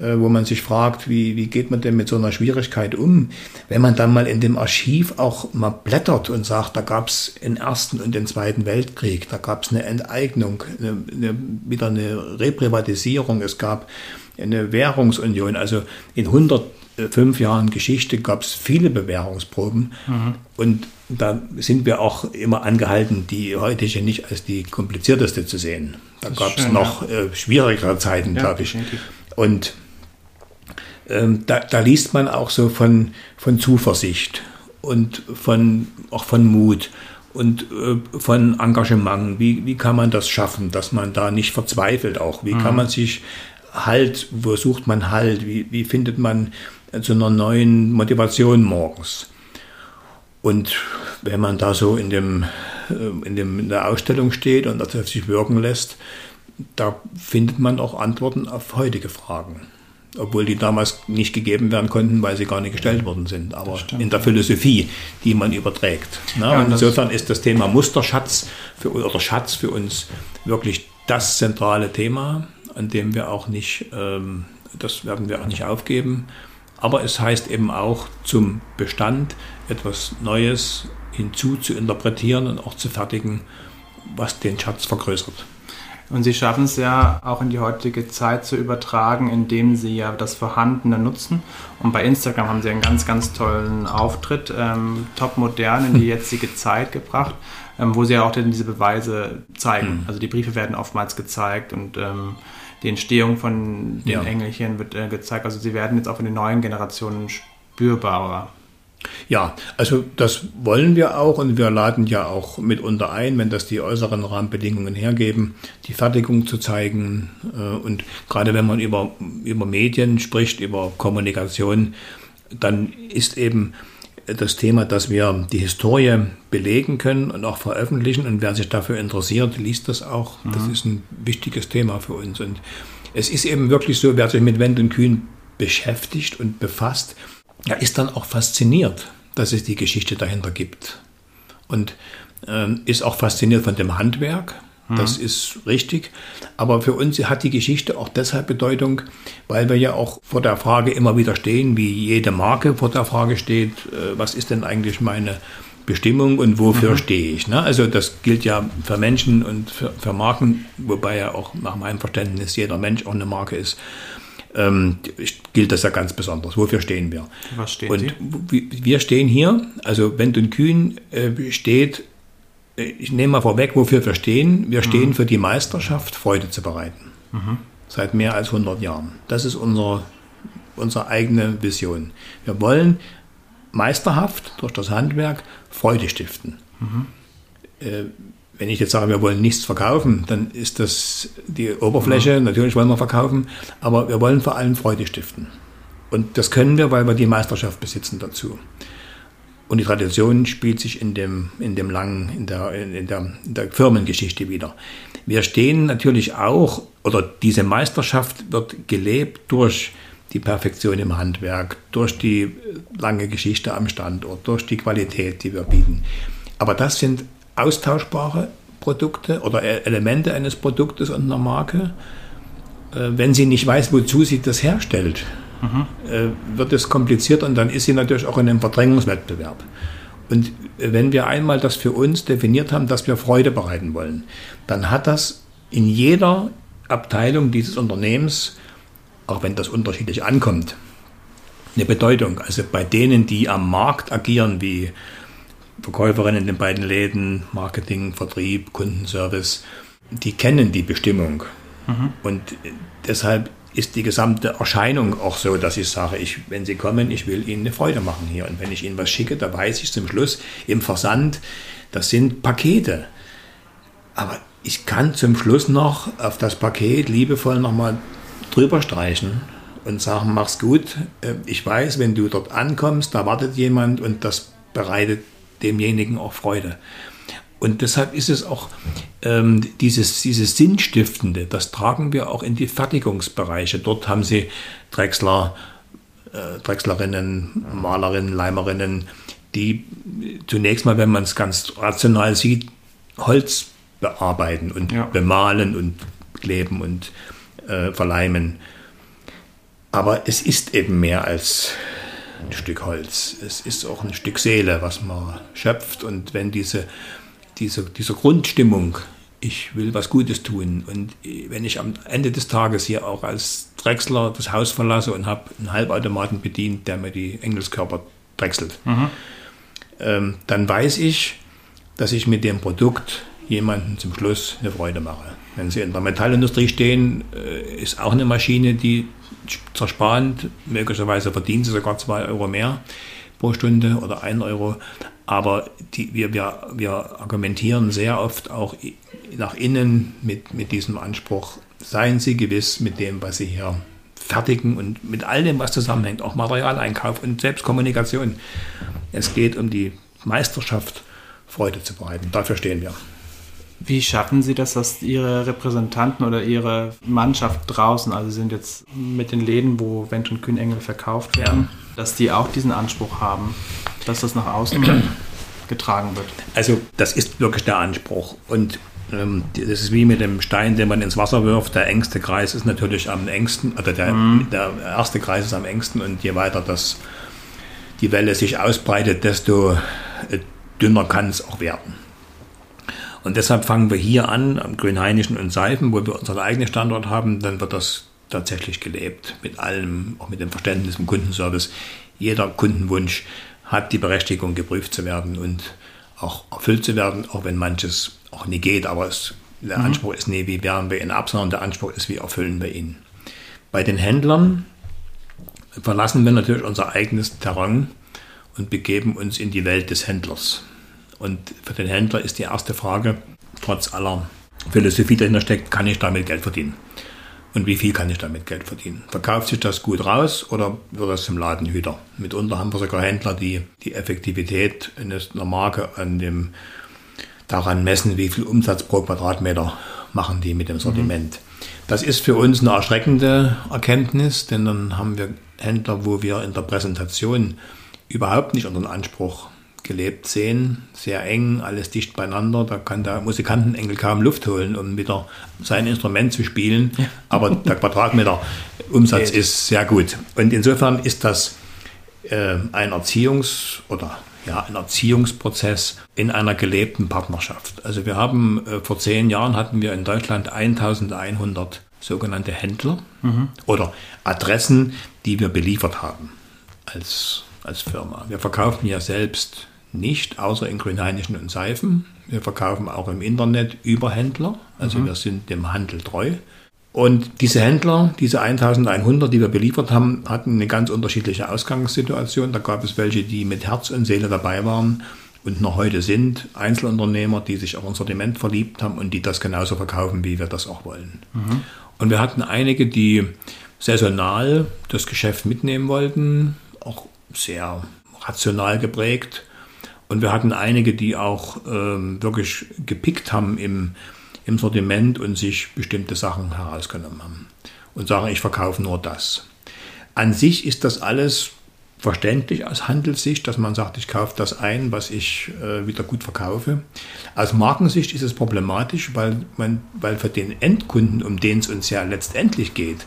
äh, wo man sich fragt, wie, wie geht man denn mit so einer Schwierigkeit um? Wenn man dann mal in dem Archiv auch mal blättert und sagt, da gab es den Ersten und den Zweiten Weltkrieg, da gab es eine Enteignung, eine, eine, wieder eine Reprivatisierung, es gab eine Währungsunion, also in 100 äh, fünf Jahren Geschichte gab es viele Bewährungsproben mhm. und da sind wir auch immer angehalten, die heutige nicht als die komplizierteste zu sehen. Da gab es noch ja. äh, schwierigere Zeiten, ja, glaube ich. Definitiv. Und ähm, da, da, liest man auch so von, von Zuversicht und von, auch von Mut und äh, von Engagement. Wie, wie kann man das schaffen, dass man da nicht verzweifelt auch? Wie mhm. kann man sich Halt, wo sucht man Halt? Wie, wie findet man zu einer neuen Motivation morgens? Und wenn man da so in, dem, äh, in, dem, in der Ausstellung steht und das auf sich wirken lässt, da findet man auch Antworten auf heutige Fragen. Obwohl die damals nicht gegeben werden konnten, weil sie gar nicht gestellt worden sind. Aber in der Philosophie, die man überträgt. Ne? Ja, insofern ist das Thema Musterschatz für, oder Schatz für uns wirklich das zentrale Thema an dem wir auch nicht, ähm, das werden wir auch nicht aufgeben. Aber es heißt eben auch zum Bestand etwas Neues hinzu zu interpretieren und auch zu fertigen, was den Schatz vergrößert. Und Sie schaffen es ja auch in die heutige Zeit zu übertragen, indem Sie ja das Vorhandene nutzen. Und bei Instagram haben Sie einen ganz, ganz tollen Auftritt, ähm, top modern in die jetzige Zeit gebracht, ähm, wo Sie ja auch diese Beweise zeigen. Mhm. Also die Briefe werden oftmals gezeigt und ähm, die Entstehung von den ja. Engelchen wird äh, gezeigt. Also sie werden jetzt auch in den neuen Generationen spürbarer. Ja, also das wollen wir auch und wir laden ja auch mitunter ein, wenn das die äußeren Rahmenbedingungen hergeben, die Fertigung zu zeigen. Äh, und gerade wenn man über, über Medien spricht, über Kommunikation, dann ist eben das Thema, dass wir die Historie belegen können und auch veröffentlichen. Und wer sich dafür interessiert, liest das auch. Mhm. Das ist ein wichtiges Thema für uns. Und es ist eben wirklich so, wer sich mit Wendt und Kühn beschäftigt und befasst, er ist dann auch fasziniert, dass es die Geschichte dahinter gibt. Und äh, ist auch fasziniert von dem Handwerk das mhm. ist richtig. Aber für uns hat die Geschichte auch deshalb Bedeutung, weil wir ja auch vor der Frage immer wieder stehen, wie jede Marke vor der Frage steht, äh, was ist denn eigentlich meine Bestimmung und wofür mhm. stehe ich. Ne? Also das gilt ja für Menschen und für, für, Marken, wobei ja auch nach meinem Verständnis jeder Mensch auch eine Marke ist. Ähm, gilt das ja ganz besonders. Wofür stehen wir? Was stehen und Sie? Wir stehen hier, also Wendt und Kühn äh, steht ich nehme mal vorweg, wofür wir stehen. Wir stehen mhm. für die Meisterschaft, Freude zu bereiten. Mhm. Seit mehr als 100 Jahren. Das ist unsere, unsere eigene Vision. Wir wollen meisterhaft durch das Handwerk Freude stiften. Mhm. Äh, wenn ich jetzt sage, wir wollen nichts verkaufen, dann ist das die Oberfläche. Mhm. Natürlich wollen wir verkaufen, aber wir wollen vor allem Freude stiften. Und das können wir, weil wir die Meisterschaft besitzen dazu. Und die Tradition spielt sich in dem, in dem langen, in der, in der, in der Firmengeschichte wieder. Wir stehen natürlich auch, oder diese Meisterschaft wird gelebt durch die Perfektion im Handwerk, durch die lange Geschichte am Standort, durch die Qualität, die wir bieten. Aber das sind austauschbare Produkte oder e-, Elemente eines Produktes und einer Marke. Äh, wenn sie nicht weiß, wozu sie das herstellt, mhm. wird es kompliziert und dann ist sie natürlich auch in einem Verdrängungswettbewerb. Und wenn wir einmal das für uns definiert haben, dass wir Freude bereiten wollen, dann hat das in jeder Abteilung dieses Unternehmens, auch wenn das unterschiedlich ankommt, eine Bedeutung. Also bei denen, die am Markt agieren, wie Verkäuferinnen in den beiden Läden, Marketing, Vertrieb, Kundenservice, die kennen die Bestimmung. Mhm. Und deshalb ist die gesamte Erscheinung auch so, dass ich sage, ich, wenn Sie kommen, ich will Ihnen eine Freude machen hier. Und wenn ich Ihnen was schicke, da weiß ich zum Schluss im Versand, das sind Pakete. Aber ich kann zum Schluss noch auf das Paket liebevoll nochmal drüber streichen und sagen, mach's gut. Äh, ich weiß, wenn du dort ankommst, da wartet jemand und das bereitet demjenigen auch Freude. Und deshalb ist es auch ähm, dieses, dieses Sinnstiftende, das tragen wir auch in die Fertigungsbereiche. Dort haben sie Drechsler, äh, Drechslerinnen, Malerinnen, Leimerinnen, die zunächst mal, wenn man es ganz rational sieht, Holz bearbeiten und ja. bemalen und kleben und äh, verleimen. Aber es ist eben mehr als ein Stück Holz. Es ist auch ein Stück Seele, was man schöpft. Und wenn diese diese, diese Grundstimmung ich will was Gutes tun. Und wenn ich am Ende des Tages hier auch als Drechsler das Haus verlasse und habe einen Halbautomaten bedient, der mir die Engelskörper drechselt, mhm. ähm, dann weiß ich, dass ich mit dem Produkt jemanden zum Schluss eine Freude mache. Wenn Sie in der Metallindustrie stehen, äh, ist auch eine Maschine, die zersparend, möglicherweise verdienen Sie sogar zwei Euro mehr pro Stunde oder ein Euro. Aber die, wir, wir, wir argumentieren sehr oft auch nach innen mit, mit diesem Anspruch, seien Sie gewiss mit dem, was Sie hier fertigen und mit all dem, was zusammenhängt, auch Materialeinkauf und Selbstkommunikation. Es geht um die Meisterschaft, Freude zu bereiten. Dafür stehen wir. Wie schaffen Sie das, dass Ihre Repräsentanten oder Ihre Mannschaft draußen, also sind jetzt mit den Läden, wo Wendt und Kühnengel verkauft werden, ja. dass die auch diesen Anspruch haben, dass das nach außen (clears throat) getragen wird? Also das ist wirklich der Anspruch. Und ähm, das ist wie mit dem Stein, den man ins Wasser wirft. Der engste Kreis ist natürlich am engsten, oder der, mhm. der erste Kreis ist am engsten und je weiter das, die Welle sich ausbreitet, desto äh, dünner kann es auch werden. Und deshalb fangen wir hier an, am Grünhainischen und Seifen, wo wir unseren eigenen Standort haben, dann wird das tatsächlich gelebt. Mit allem, auch mit dem Verständnis im Kundenservice. Jeder Kundenwunsch hat die Berechtigung, geprüft zu werden und auch erfüllt zu werden, auch wenn manches auch nie geht. Aber es, der mhm. Anspruch ist nie, wie werden wir ihn ab, sondern der Anspruch ist, wie erfüllen wir ihn. Bei den Händlern verlassen wir natürlich unser eigenes Terrain und begeben uns in die Welt des Händlers. Und für den Händler ist die erste Frage, trotz aller Philosophie dahinter steckt, kann ich damit Geld verdienen? Und wie viel kann ich damit Geld verdienen? Verkauft sich das gut raus oder wird das zum Ladenhüter? Mitunter haben wir sogar Händler, die die Effektivität einer Marke an dem, daran messen, wie viel Umsatz pro Quadratmeter machen die mit dem Sortiment. Mhm. Das ist für uns eine erschreckende Erkenntnis, denn dann haben wir Händler, wo wir in der Präsentation überhaupt nicht unseren Anspruch gelebt sehen, sehr eng, alles dicht beieinander. Da kann der Musikantenengel kaum Luft holen, um wieder sein Instrument zu spielen. Ja. Aber der Quadratmeter Umsatz (laughs) okay. ist sehr gut. Und insofern ist das äh, ein Erziehungs- oder ja, ein Erziehungsprozess in einer gelebten Partnerschaft. Also wir haben äh, vor zehn Jahren hatten wir in Deutschland 1100 sogenannte Händler mhm. oder Adressen, die wir beliefert haben als, als Firma. Wir verkaufen ja selbst nicht, außer in Grünhainischen und Seifen. Wir verkaufen auch im Internet über Händler, also mhm. wir sind dem Handel treu. Und diese Händler, diese 1100, die wir beliefert haben, hatten eine ganz unterschiedliche Ausgangssituation. Da gab es welche, die mit Herz und Seele dabei waren und noch heute sind. Einzelunternehmer, die sich auf ein Sortiment verliebt haben und die das genauso verkaufen, wie wir das auch wollen. Mhm. Und wir hatten einige, die saisonal das Geschäft mitnehmen wollten, auch sehr rational geprägt und wir hatten einige, die auch ähm, wirklich gepickt haben im, im Sortiment und sich bestimmte Sachen herausgenommen haben und sagen, ich verkaufe nur das. An sich ist das alles verständlich aus Handelssicht, dass man sagt, ich kaufe das ein, was ich äh, wieder gut verkaufe. Aus Markensicht ist es problematisch, weil, man, weil für den Endkunden, um den es uns ja letztendlich geht,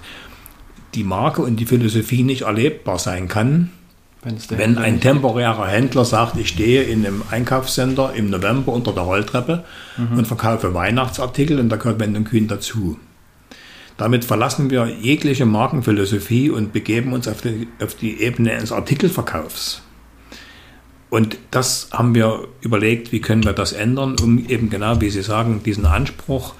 die Marke und die Philosophie nicht erlebbar sein kann, wenn ein temporärer Händler sagt, ich stehe in einem Einkaufscenter im November unter der Rolltreppe mhm. und verkaufe Weihnachtsartikel und da gehört Wend Kühn dazu. Damit verlassen wir jegliche Markenphilosophie und begeben uns auf die, auf die Ebene des Artikelverkaufs. Und das haben wir überlegt, wie können wir das ändern, um eben genau, wie Sie sagen, diesen Anspruch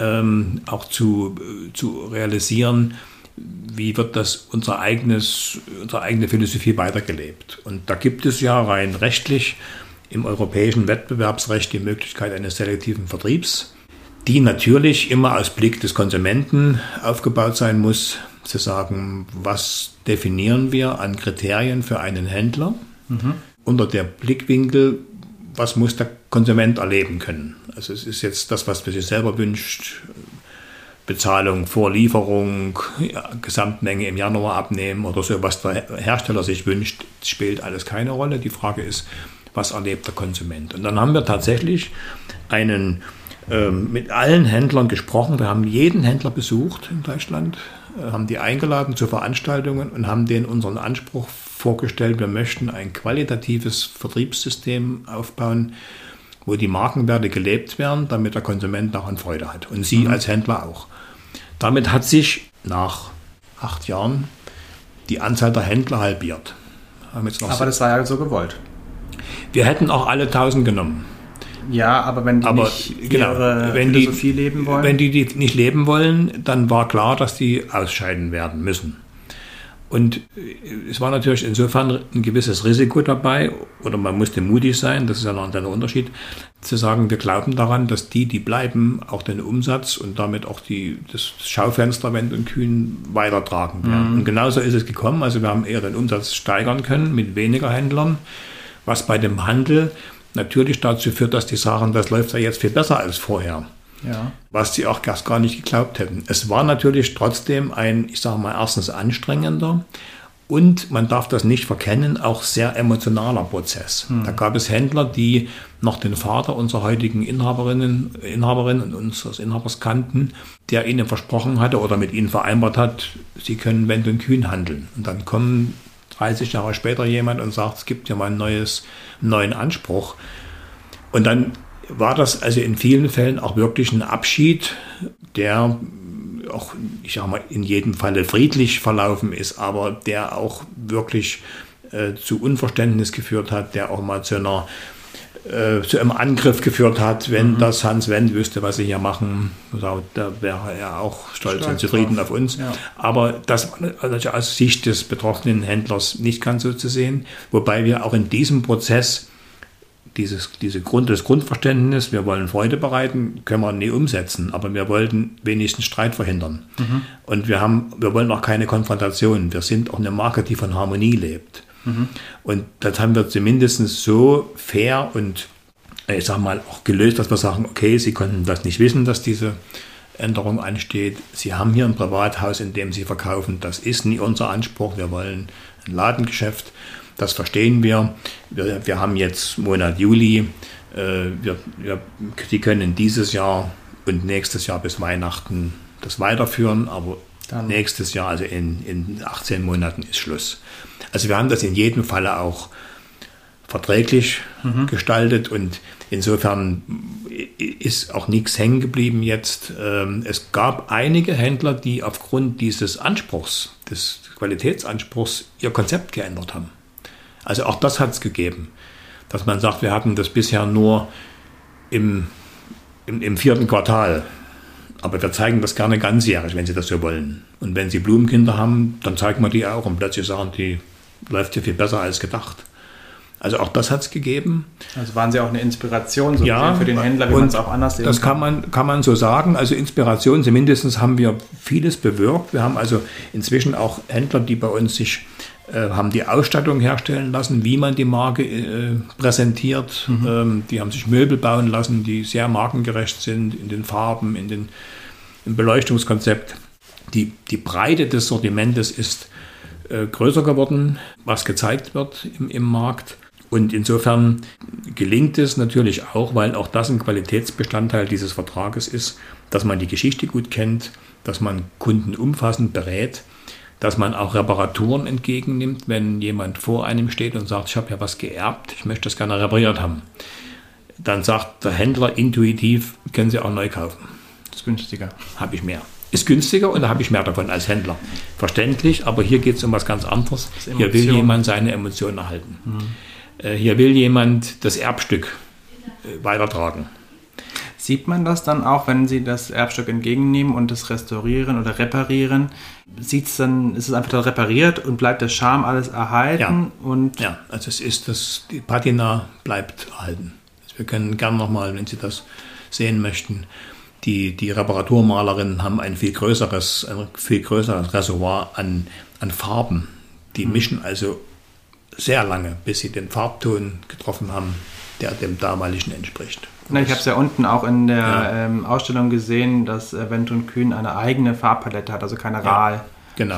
ähm, auch zu, äh, zu realisieren, wie wird das unser eigenes, unsere eigene Philosophie weitergelebt. Und da gibt es ja rein rechtlich im europäischen Wettbewerbsrecht die Möglichkeit eines selektiven Vertriebs, die natürlich immer aus Blick des Konsumenten aufgebaut sein muss, zu sagen, was definieren wir an Kriterien für einen Händler mhm. unter der Blickwinkel, was muss der Konsument erleben können. Also es ist jetzt das, was man sich selber wünscht, Bezahlung vor Lieferung, ja, Gesamtmenge im Januar abnehmen oder so, was der Hersteller sich wünscht, spielt alles keine Rolle. Die Frage ist, was erlebt der Konsument? Und dann haben wir tatsächlich einen ähm, mit allen Händlern gesprochen. Wir haben jeden Händler besucht in Deutschland, äh, haben die eingeladen zu Veranstaltungen und haben denen unseren Anspruch vorgestellt. Wir möchten ein qualitatives Vertriebssystem aufbauen, wo die Markenwerte gelebt werden, damit der Konsument daran Freude hat. Und Sie als Händler auch. Damit hat sich nach acht Jahren die Anzahl der Händler halbiert. Aber das war ja so gewollt. Wir hätten auch alle 1000 genommen. Ja, aber wenn die aber, nicht genau, ihre wenn Philosophie die, leben wollen. Wenn die, die nicht leben wollen, dann war klar, dass die ausscheiden werden müssen. Und äh, es war natürlich insofern ein gewisses Risiko dabei, oder man musste mutig sein, das ist ja noch ein Unterschied, zu sagen, wir glauben daran, dass die, die bleiben, auch den Umsatz und damit auch die, das Schaufenster Wendt und Kühn weitertragen werden. Mhm. Und genauso ist es gekommen. Also wir haben eher den Umsatz steigern können mit weniger Händlern, was bei dem Handel natürlich dazu führt, dass die sagen, das läuft ja jetzt viel besser als vorher. Ja. Was sie auch erst gar nicht geglaubt hätten. Es war natürlich trotzdem ein, ich sage mal, erstens anstrengender und man darf das nicht verkennen, auch sehr emotionaler Prozess. Hm. Da gab es Händler, die noch den Vater unserer heutigen Inhaberinnen, Inhaberin und unseres Inhabers kannten, der ihnen versprochen hatte oder mit ihnen vereinbart hat, sie können Wendt und Kühn handeln. Und dann kommen 30 Jahre später jemand und sagt, es gibt ja mal ein neues, einen neuen Anspruch. Und dann war das also in vielen Fällen auch wirklich ein Abschied, der auch, ich sag mal, in jedem Falle friedlich verlaufen ist, aber der auch wirklich äh, zu Unverständnis geführt hat, der auch mal zu einer äh, zu einem Angriff geführt hat, wenn mhm. das Hans Wendt wüsste, was sie hier machen. Da wäre er auch stolz Stark und zufrieden drauf. auf uns. Ja. Aber das war also aus Sicht des betroffenen Händlers nicht ganz so zu sehen. Wobei wir auch in diesem Prozess dieses, diese Grund, das Grundverständnis, wir wollen Freude bereiten, können wir nie umsetzen, aber wir wollten wenigstens Streit verhindern. Mhm. Und wir haben, wir wollen auch keine Konfrontation. Wir sind auch eine Marke, die von Harmonie lebt. Mhm. Und das haben wir zumindest so fair und äh, ich sag mal auch gelöst, dass wir sagen, okay, Sie konnten das nicht wissen, dass diese Änderung ansteht. Sie haben hier ein Privathaus, in dem Sie verkaufen. Das ist nie unser Anspruch. Wir wollen ein Ladengeschäft. Das verstehen wir. Wir, wir haben jetzt Monat Juli. Äh, wir, wir, die können dieses Jahr und nächstes Jahr bis Weihnachten das weiterführen, aber Dann. nächstes Jahr, also in, in 18 Monaten, ist Schluss. Also wir haben das in jedem Falle auch verträglich mhm. gestaltet und insofern ist auch nichts hängen geblieben jetzt. Ähm, es gab einige Händler, die aufgrund dieses Anspruchs, des Qualitätsanspruchs, ihr Konzept geändert haben. Also auch das hat es gegeben, dass man sagt, wir hatten das bisher nur im, im, im, vierten Quartal. Aber wir zeigen das gerne ganzjährig, wenn Sie das so wollen. Und wenn Sie Blumenkinder haben, dann zeigen wir die auch und plötzlich sagen die, läuft ja viel besser als gedacht. Also auch das hat es gegeben. Also waren Sie auch eine Inspiration so ja, für den Händler, wie man es auch anders sehen Das kann man, kann man so sagen. Also Inspiration, zumindest haben wir vieles bewirkt. Wir haben also inzwischen auch Händler, die bei uns sich haben die Ausstattung herstellen lassen, wie man die Marke äh, präsentiert. Mhm. Ähm, die haben sich Möbel bauen lassen, die sehr markengerecht sind in den Farben, in den, im Beleuchtungskonzept. Die, die Breite des Sortimentes ist äh, größer geworden, was gezeigt wird im, im Markt. Und insofern gelingt es natürlich auch, weil auch das ein Qualitätsbestandteil dieses Vertrages ist, dass man die Geschichte gut kennt, dass man Kunden umfassend berät dass man auch Reparaturen entgegennimmt, wenn jemand vor einem steht und sagt, ich habe ja was geerbt, ich möchte das gerne repariert haben. Dann sagt der Händler intuitiv, können Sie auch neu kaufen. Das ist günstiger. Habe ich mehr. Ist günstiger und da habe ich mehr davon als Händler. Verständlich, aber hier geht es um was ganz anderes. Hier will jemand seine Emotionen erhalten. Mhm. Hier will jemand das Erbstück äh, weitertragen. Sieht man das dann auch, wenn Sie das Erbstück entgegennehmen und das restaurieren oder reparieren? Sieht's dann, ist es einfach dann repariert und bleibt der Charme alles erhalten? Ja, und ja also es ist das, die Patina bleibt erhalten. Also wir können gern nochmal, wenn Sie das sehen möchten, die, die Reparaturmalerinnen haben ein viel größeres, ein viel größeres Reservoir an, an Farben. Die mhm. mischen also sehr lange, bis sie den Farbton getroffen haben, der dem damaligen entspricht. Na, ich habe es ja unten auch in der ja. ähm, Ausstellung gesehen, dass äh, Wendt und Kühn eine eigene Farbpalette hat, also keine ja, RAL-Farben. Genau.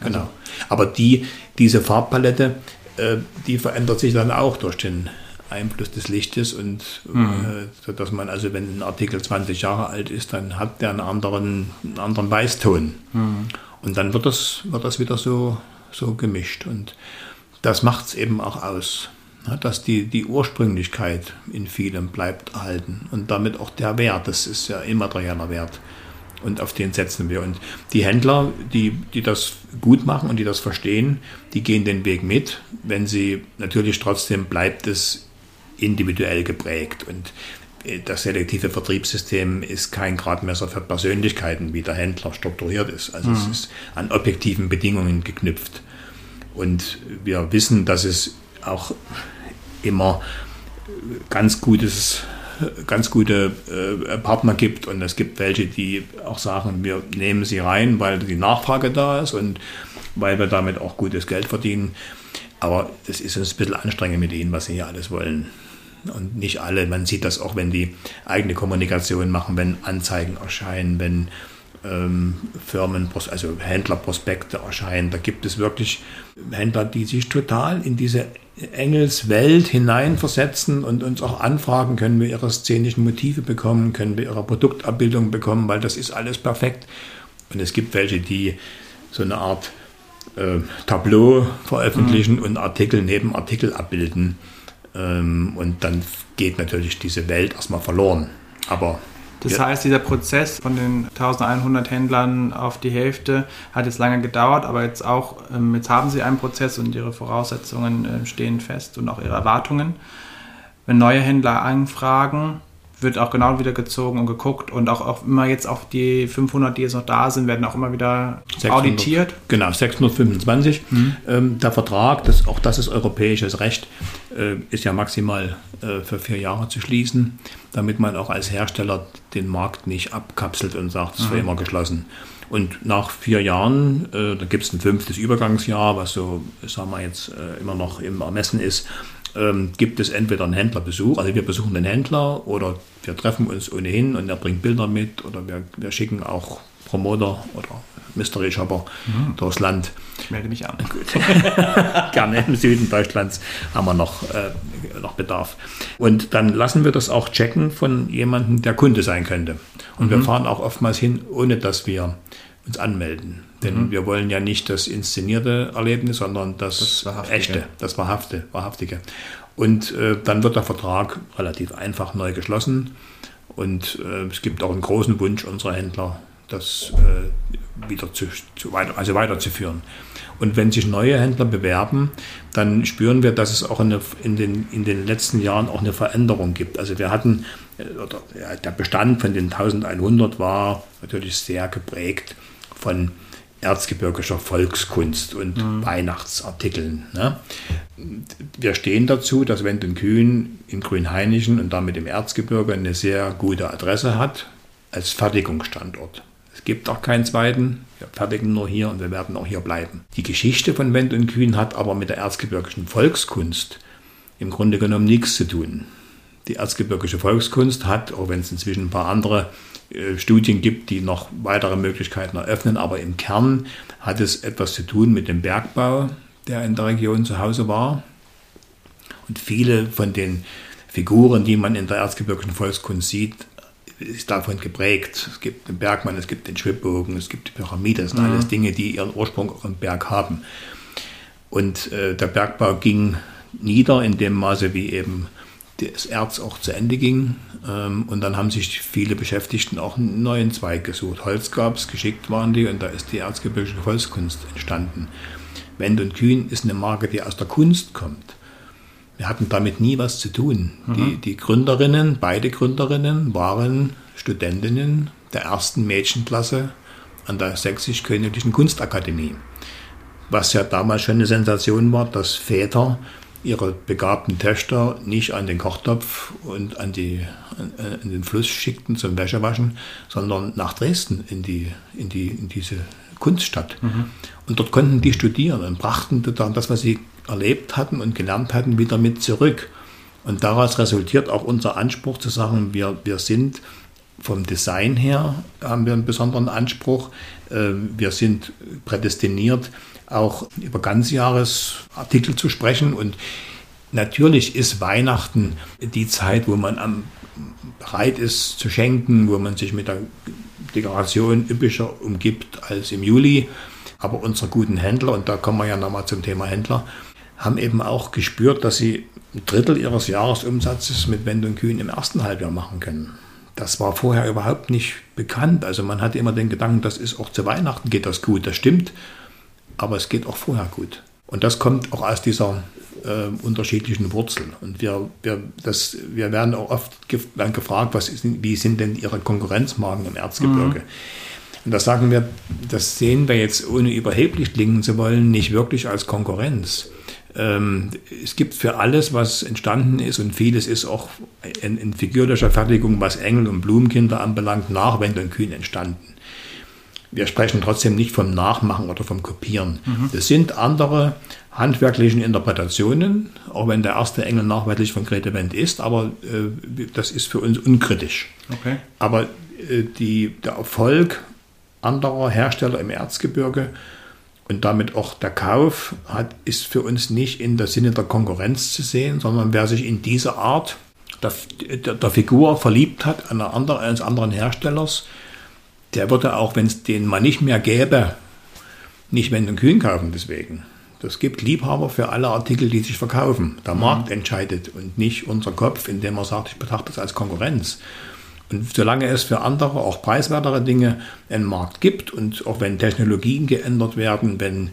Genau. Also. Aber die, diese Farbpalette, äh, die verändert sich dann auch durch den Einfluss des Lichtes und mhm. äh, dass man also, wenn ein Artikel 20 Jahre alt ist, dann hat der einen anderen, einen anderen Weißton. Mhm. Und dann wird das, wird das wieder so, so gemischt. Und das macht es eben auch aus. Dass die, die Ursprünglichkeit in vielem bleibt erhalten und damit auch der Wert, das ist ja immaterieller Wert und auf den setzen wir. Und die Händler, die, die das gut machen und die das verstehen, die gehen den Weg mit, wenn sie natürlich trotzdem bleibt es individuell geprägt und äh, das selektive Vertriebssystem ist kein Gradmesser für Persönlichkeiten, wie der Händler strukturiert ist. Also mhm. es ist an objektiven Bedingungen geknüpft. Und wir wissen, dass es auch immer ganz gutes ganz gute äh, Partner gibt und es gibt welche, die auch sagen, wir nehmen sie rein, weil die Nachfrage da ist und weil wir damit auch gutes Geld verdienen. Aber es ist uns ein bisschen anstrengend mit ihnen, was sie hier alles wollen. Und nicht alle, man sieht das auch, wenn die eigene Kommunikation machen, wenn Anzeigen erscheinen, wenn ähm, Firmen, also Händlerprospekte erscheinen. Da gibt es wirklich Händler, die sich total in diese Engelswelt hineinversetzen und uns auch anfragen, können wir ihre szenischen Motive bekommen, können wir ihre Produktabbildung bekommen, weil das ist alles perfekt. Und es gibt welche, die so eine Art äh, Tableau veröffentlichen mhm. und Artikel neben Artikel abbilden. Ähm, und dann geht natürlich diese Welt erstmal verloren. Aber das ja. heißt, dieser Prozess von den 1100 Händlern auf die Hälfte hat jetzt lange gedauert, aber jetzt auch, ähm, jetzt haben sie einen Prozess und ihre Voraussetzungen äh, stehen fest und auch ihre Erwartungen. Wenn neue Händler anfragen, wird auch genau wieder gezogen und geguckt und auch, auch immer jetzt auf die 500, die jetzt noch da sind, werden auch immer wieder 600, auditiert. Genau, 625. Mhm. Ähm, der Vertrag, das, auch das ist europäisches Recht, ist ja maximal äh, für vier Jahre zu schließen, damit man auch als Hersteller den Markt nicht abkapselt und sagt, es mhm. wäre immer geschlossen. Und nach vier Jahren, äh, da gibt es ein fünftes Übergangsjahr, was so, sagen wir jetzt, äh, immer noch im Ermessen ist, ähm, gibt es entweder einen Händlerbesuch, also wir besuchen den Händler oder wir treffen uns ohnehin und er bringt Bilder mit oder wir, wir schicken auch Promoter oder Mystery Shopper mhm. durchs Land. Ich melde mich an. (laughs) Gerne im Süden Deutschlands haben wir noch, äh, noch Bedarf. Und dann lassen wir das auch checken von jemandem, der Kunde sein könnte. Und mhm. wir fahren auch oftmals hin, ohne dass wir uns anmelden. Denn mhm. wir wollen ja nicht das inszenierte Erlebnis, sondern das, das echte, das wahrhafte, wahrhaftige. Und äh, dann wird der Vertrag relativ einfach neu geschlossen. Und äh, es gibt auch einen großen Wunsch unserer Händler, das äh, wieder zu, zu weiter, also weiterzuführen. Und wenn sich neue Händler bewerben, dann spüren wir, dass es auch eine, in, den, in den letzten Jahren auch eine Veränderung gibt. Also wir hatten, äh, oder, der Bestand von den 1100 war natürlich sehr geprägt von erzgebirgischer Volkskunst und mhm. Weihnachtsartikeln. Ne? Wir stehen dazu, dass Wendt und Kühn in Grünhainichen und damit im Erzgebirge eine sehr gute Adresse hat als Fertigungsstandort. Es gibt auch keinen zweiten. Wir fertigen nur hier und wir werden auch hier bleiben. Die Geschichte von Wendt und Kühn hat aber mit der erzgebirgischen Volkskunst im Grunde genommen nichts zu tun. Die erzgebirgische Volkskunst hat, auch wenn es inzwischen ein paar andere äh, Studien gibt, die noch weitere Möglichkeiten eröffnen. Aber im Kern hat es etwas zu tun mit dem Bergbau, der in der Region zu Hause war. Und viele von den Figuren, die man in der erzgebirgischen Volkskunst sieht, ist davon geprägt. Es gibt den Bergmann, es gibt den Schwibbogen, es gibt die Pyramide, das sind mhm. alles Dinge, die ihren Ursprung auch im Berg haben. Und äh, der Bergbau ging nieder in dem Maße, wie eben das Erz auch zu Ende ging. Ähm, und dann haben sich viele Beschäftigten auch einen neuen Zweig gesucht. Holz gab es, geschickt waren die und da ist die erzgebirgische Holzkunst entstanden. Wendt und Kühn ist eine Marke, die aus der Kunst kommt. Wir hatten damit nie was zu tun. Mhm. Die, die Gründerinnen, beide Gründerinnen, waren Studentinnen der ersten Mädchenklasse an der Sächsisch-Königlichen Kunstakademie. Was ja damals schon eine Sensation war, dass Väter ihre begabten Töchter nicht an den Kochtopf und an, die, an, an, den Fluss schickten zum Wäschewaschen, sondern nach Dresden in, die, in, die, in diese Kunststadt. Mhm. Und dort konnten die studieren und brachten dann das, was sie erlebt hatten und gelernt hatten, wieder mit zurück. Und daraus resultiert auch unser Anspruch zu sagen, wir, wir sind vom Design her, haben wir einen besonderen Anspruch. Äh, wir sind prädestiniert, auch über Ganzjahresartikel zu sprechen. Und natürlich ist Weihnachten die Zeit, wo man am, bereit ist zu schenken, wo man sich mit der Dekoration üppischer umgibt als im Juli. Aber unsere guten Händler, und da kommen wir ja nochmal zum Thema Händler, haben eben auch gespürt, dass sie ein Drittel ihres Jahresumsatzes mit Wend und Kühen im ersten Halbjahr machen können. Das war vorher überhaupt nicht bekannt. Also man hatte immer den Gedanken, das ist auch zu Weihnachten geht das gut. Das stimmt, aber es geht auch vorher gut. Und das kommt auch aus dieser äh, unterschiedlichen Wurzel. Und wir, wir, das, wir werden auch oft ge werden gefragt, was ist, wie sind denn Ihre Konkurrenzmarken im Erzgebirge? Mhm. Und da sagen wir, das sehen wir jetzt, ohne überheblich klingen zu wollen, nicht wirklich als Konkurrenz. Ähm, es gibt für alles, was entstanden ist, und vieles ist auch in, in figürlicher Fertigung, was Engel und Blumenkinder anbelangt, nach Wend und Kühn entstanden wir sprechen trotzdem nicht vom Nachmachen oder vom Kopieren. Mhm. Das sind andere handwerklichen Interpretationen, auch wenn der erste Engel nachweislich von Grete Wendt ist, aber äh, das ist für uns unkritisch. Okay. Aber äh, die, der Erfolg anderer Hersteller im Erzgebirge und damit auch der Kauf hat, ist für uns nicht in der Sinne der Konkurrenz zu sehen, sondern wer sich in diese Art der, der, der Figur verliebt hat, einer anderen, eines anderen Herstellers, der würde auch, wenn es den mal nicht mehr gäbe, nicht Wend und Kühn kaufen deswegen. Das gibt Liebhaber für alle Artikel, die sich verkaufen. Der mhm. Markt entscheidet und nicht unser Kopf, indem er sagt, ich betrachte es als Konkurrenz. Und solange es für andere, auch preiswertere Dinge, einen Markt gibt und auch wenn Technologien geändert werden, wenn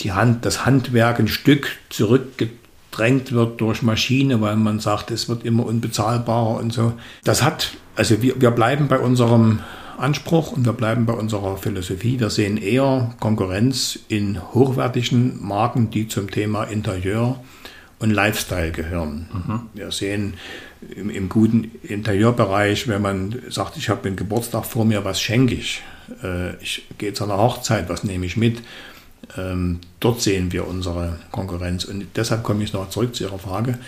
die Hand, das Handwerk ein Stück zurückgedrängt wird durch Maschine, weil man sagt, es wird immer unbezahlbarer und so. Das hat, also wir, wir bleiben bei unserem Anspruch und wir bleiben bei unserer Philosophie. Wir sehen eher Konkurrenz in hochwertigen Marken, die zum Thema Interieur und Lifestyle gehören. Mhm. Wir sehen im, im, guten Interieurbereich, wenn man sagt, ich habe einen Geburtstag vor mir, was schenke ich? Äh, ich gehe zu einer Hochzeit, was nehme ich mit? Ähm, dort sehen wir unsere Konkurrenz. Und deshalb komme ich noch zurück zu Ihrer Frage.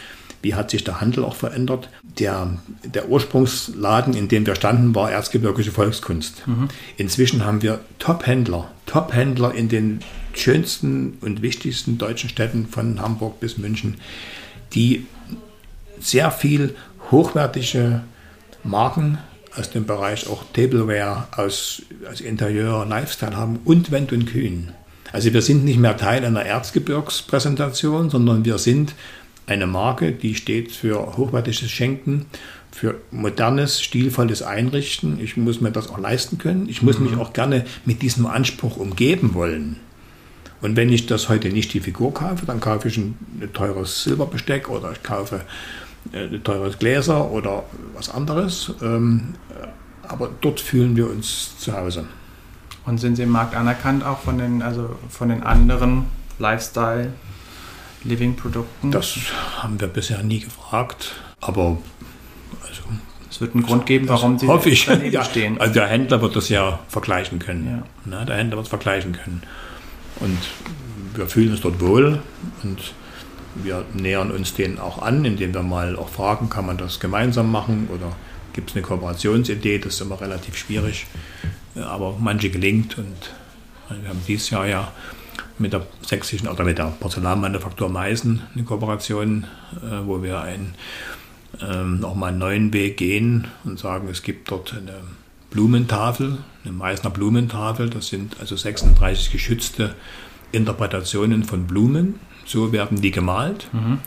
Wie hat sich der Handel auch verändert? Der, der Ursprungsladen, in dem wir standen, war erzgebirgische Volkskunst. Mhm. Inzwischen haben wir Top-Händler, Top-Händler in den schönsten und wichtigsten deutschen Städten von Hamburg bis München, die sehr viel hochwertige Marken aus dem Bereich auch Tableware, aus, aus Interieur, Lifestyle haben und Wendt und Kühn. Also wir sind nicht mehr Teil einer Erzgebirgspräsentation, sondern wir sind eine Marke, die steht für hochwertiges Schenken, für modernes, stilvolles Einrichten. Ich muss mir das auch leisten können. Ich muss mhm. mich auch gerne mit diesem Anspruch umgeben wollen. Und wenn ich das heute nicht die Figur kaufe, dann kaufe ich ein, ein teures Silberbesteck oder ich kaufe äh, teures Gläser oder was anderes. Ähm, aber dort fühlen wir uns zu Hause. Und sind Sie im Markt anerkannt auch von den, also von den anderen Lifestyle Living-Produkten? Das haben wir bisher nie gefragt, aber also, es wird einen Grund geben, warum Sie hoffe ich. Ja, stehen. Also der Händler wird das ja vergleichen können. Ja. Na, der Händler wird es vergleichen können. Und wir fühlen uns dort wohl und wir nähern uns denen auch an, indem wir mal auch fragen, kann man das gemeinsam machen oder gibt es eine Kooperationsidee? Das ist immer relativ schwierig, aber manche gelingt und wir haben dieses Jahr ja mit der sächsischen oder mit der Porzellanmanufaktur Meißen eine Kooperation, äh, wo wir einen, ähm, nochmal einen neuen Weg gehen und sagen, es gibt dort eine Blumentafel, eine Meißner Blumentafel. Das sind also 36 geschützte Interpretationen von Blumen. So werden die gemalt. Mhm.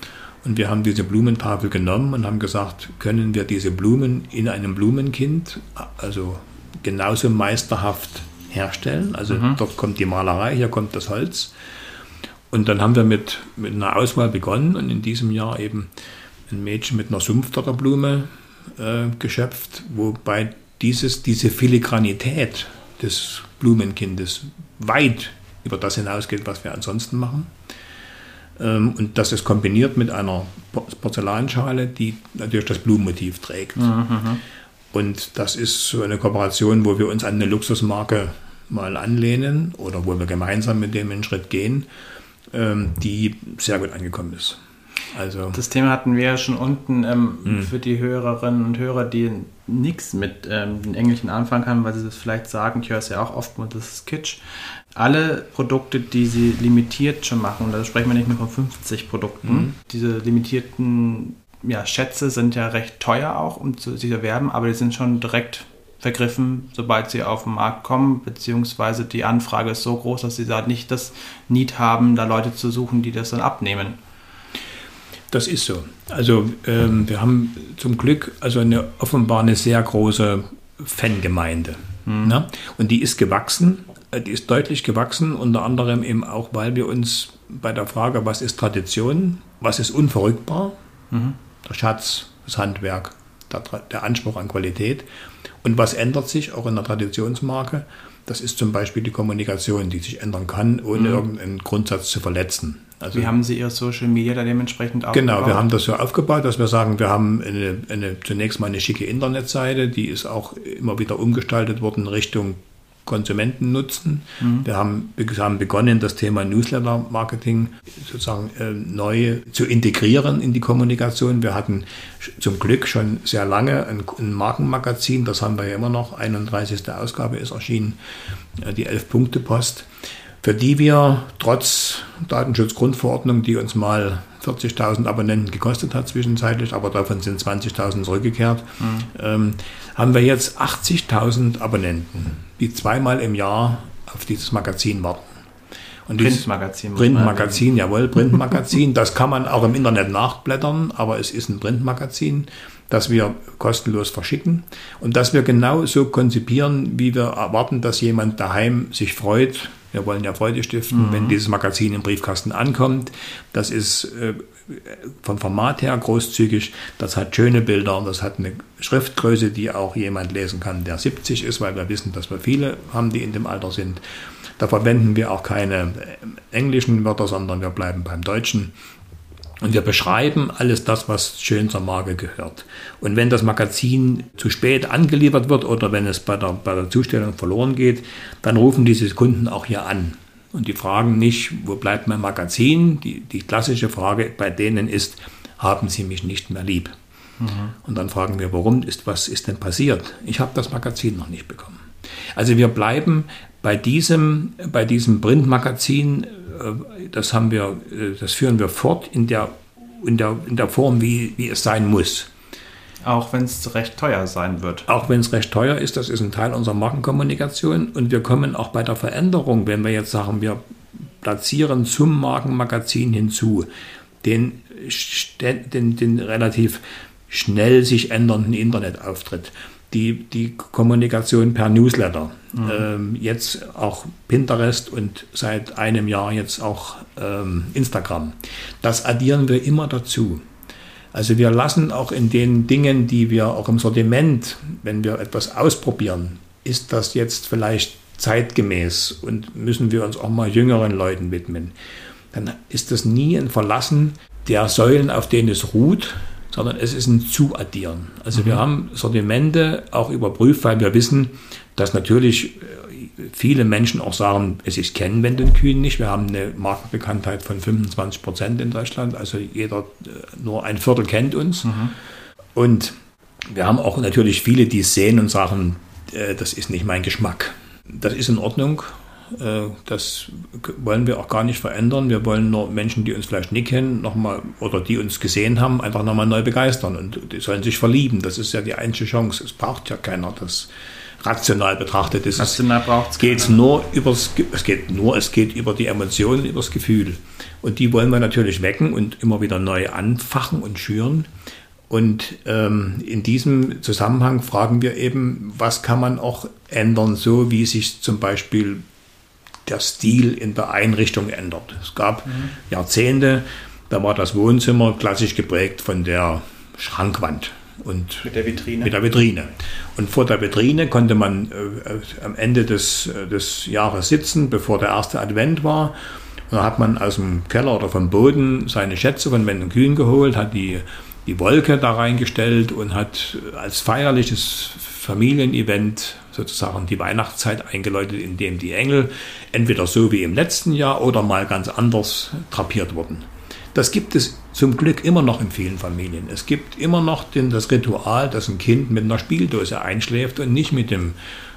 Und wir haben diese Blumentafel genommen und haben gesagt, können wir diese Blumen in einem Blumenkind, also genauso meisterhaft herstellen. Also mhm. dort kommt die Malerei, hier kommt das Holz. Und dann haben wir mit, mit einer Auswahl begonnen und in diesem Jahr eben ein Mädchen mit einer Sumpfdotterblume äh, geschöpft, wobei dieses, diese Filigranität des Blumenkindes weit über das hinausgeht, was wir ansonsten machen. Ähm, und das ist kombiniert mit einer Porzellanschale, die natürlich das Blumenmotiv trägt. Mhm. mhm. Und das ist so eine Kooperation, wo wir uns an eine Luxusmarke mal anlehnen oder wo wir gemeinsam mit dem einen Schritt gehen, ähm, die sehr gut angekommen ist. Also das Thema hatten wir ja schon unten ähm, mhm. für die Hörerinnen und Hörer, die nichts mit ähm, den Englischen anfangen können, weil sie das vielleicht sagen, ich höre es ja auch oft, das ist Kitsch. Alle Produkte, die sie limitiert schon machen, und da sprechen wir nicht nur von 50 Produkten, mhm. diese limitierten ja, Schätze sind ja recht teuer auch, um zu sich erwerben, aber die sind schon direkt vergriffen, sobald sie auf den Markt kommen, beziehungsweise die Anfrage ist so groß, dass sie da nicht das Need haben, da Leute zu suchen, die das dann abnehmen. Das ist so. Also ähm, wir haben zum Glück also eine offenbar eine sehr große Fangemeinde. Mhm. Ne? Und die ist gewachsen, die ist deutlich gewachsen, unter anderem eben auch, weil wir uns bei der Frage, was ist Tradition, was ist unverrückbar, mhm. der Schatz, das Handwerk, der, der Anspruch an Qualität und was ändert sich auch in der Traditionsmarke, das ist zum Beispiel die Kommunikation, die sich ändern kann, ohne mhm. irgendeinen Grundsatz zu verletzen. Also, Wie haben Sie Ihr Social Media da dementsprechend aufgebaut? Genau, wir haben das so aufgebaut, dass wir sagen, wir haben eine, eine, zunächst mal eine schicke Internetseite, die ist auch immer wieder umgestaltet worden Richtung Konsumenten nutzen. Mhm. Wir haben, haben, begonnen, das Thema Newsletter-Marketing sozusagen äh, neu zu integrieren in die Kommunikation. Wir hatten zum Glück schon sehr lange ein, ein Markenmagazin, das haben wir ja immer noch, 31. Ausgabe ist erschienen, äh, die 11-Punkte-Post für die wir trotz Datenschutzgrundverordnung, die uns mal 40.000 Abonnenten gekostet hat zwischenzeitlich, aber davon sind 20.000 zurückgekehrt, mhm. ähm, haben wir jetzt 80.000 Abonnenten, die zweimal im Jahr auf dieses Magazin warten. Und Printmagazin. Printmagazin, jawohl, Printmagazin. (laughs) Das kann man auch im Internet nachblättern, aber es ist ein Printmagazin, das wir kostenlos verschicken und das wir genau so konzipieren, wie wir erwarten, dass jemand daheim sich freut, wir wollen ja Freude stiften, mhm. wenn dieses Magazin im Briefkasten ankommt. Das ist äh, vom Format her großzügig. Das hat schöne Bilder und das hat eine Schriftgröße, die auch jemand lesen kann, der 70 ist, weil wir wissen, dass wir viele haben, die in dem Alter sind. Da verwenden wir auch keine äh, englischen Wörter, sondern wir bleiben beim Deutschen. Und wir beschreiben alles das, was schön zur Marke gehört. Und wenn das Magazin zu spät angeliefert wird oder wenn es bei der, bei der Zustellung verloren geht, dann rufen diese Kunden auch hier an. Und die fragen nicht, wo bleibt mein Magazin? Die, die klassische Frage bei denen ist, haben sie mich nicht mehr lieb? Mhm. Und dann fragen wir, warum ist, was ist denn passiert? Ich habe das Magazin noch nicht bekommen. Also wir bleiben bei diesem, bei diesem Printmagazin das haben wir, äh, das führen wir fort in der, in der, in der Form, wie, wie es sein muss. Auch wenn es recht teuer sein wird. Auch wenn es recht teuer ist, das ist ein Teil unserer Markenkommunikation. Und wir kommen auch bei der Veränderung, wenn wir jetzt sagen, wir platzieren zum Markenmagazin hinzu den, den, den relativ schnell sich ändernden Internetauftritt die, die Kommunikation per Newsletter. Mhm. Ähm, jetzt auch Pinterest und seit einem Jahr jetzt auch ähm, Instagram. Das addieren wir immer dazu. Also wir lassen auch in den Dingen, die wir auch im Sortiment, wenn wir etwas ausprobieren, ist das jetzt vielleicht zeitgemäß und müssen wir uns auch mal jüngeren Leuten widmen. Dann ist das nie ein Verlassen der Säulen, auf denen es ruht, sondern es ist ein Zuaddieren. Also mhm. wir haben Sortimente auch überprüft, weil wir wissen, dass natürlich äh, viele Menschen auch sagen, es ist kennen Kühen nicht. Wir haben eine Markenbekanntheit von 25 Prozent in Deutschland, also jeder, äh, nur ein Viertel kennt uns. Mhm. Und wir haben auch natürlich viele, die es sehen und sagen, äh, das ist nicht mein Geschmack. Das ist in Ordnung. Äh, das wollen wir auch gar nicht verändern. Wir wollen nur Menschen, die uns vielleicht nicht kennen, nochmal oder die uns gesehen haben, einfach nochmal neu begeistern und die sollen sich verlieben. Das ist ja die einzige Chance. Es braucht ja keiner das rational betrachtet. Es rational braucht es geht's nur übers, es geht nur, es geht über die Emotionen, über das Gefühl. Und die wollen wir natürlich wecken und immer wieder neu anfachen und schüren. Und ähm, in diesem Zusammenhang fragen wir eben, was kann man auch ändern, so wie sich zum Beispiel der Stil in der Einrichtung ändert. Es gab mhm. Jahrzehnte, da war das Wohnzimmer klassisch geprägt von der Schrankwand. Und mit der Vitrine. Mit der Vitrine. Und vor der Vitrine konnte man äh, am Ende des, äh, des Jahres sitzen, bevor der erste Advent war. Und da hat man aus dem Keller oder vom Boden seine Schätze von Wenden und Kühen geholt, hat die, die Wolke da reingestellt und hat als feierliches Familienevent sozusagen die Weihnachtszeit eingeläutet, indem die Engel entweder so wie im letzten Jahr oder mal ganz anders drapiert wurden. Das gibt es zum Glück immer noch in vielen Familien. Es gibt immer noch den, das Ritual, dass ein Kind mit einer Spieldose einschläft und nicht mit dem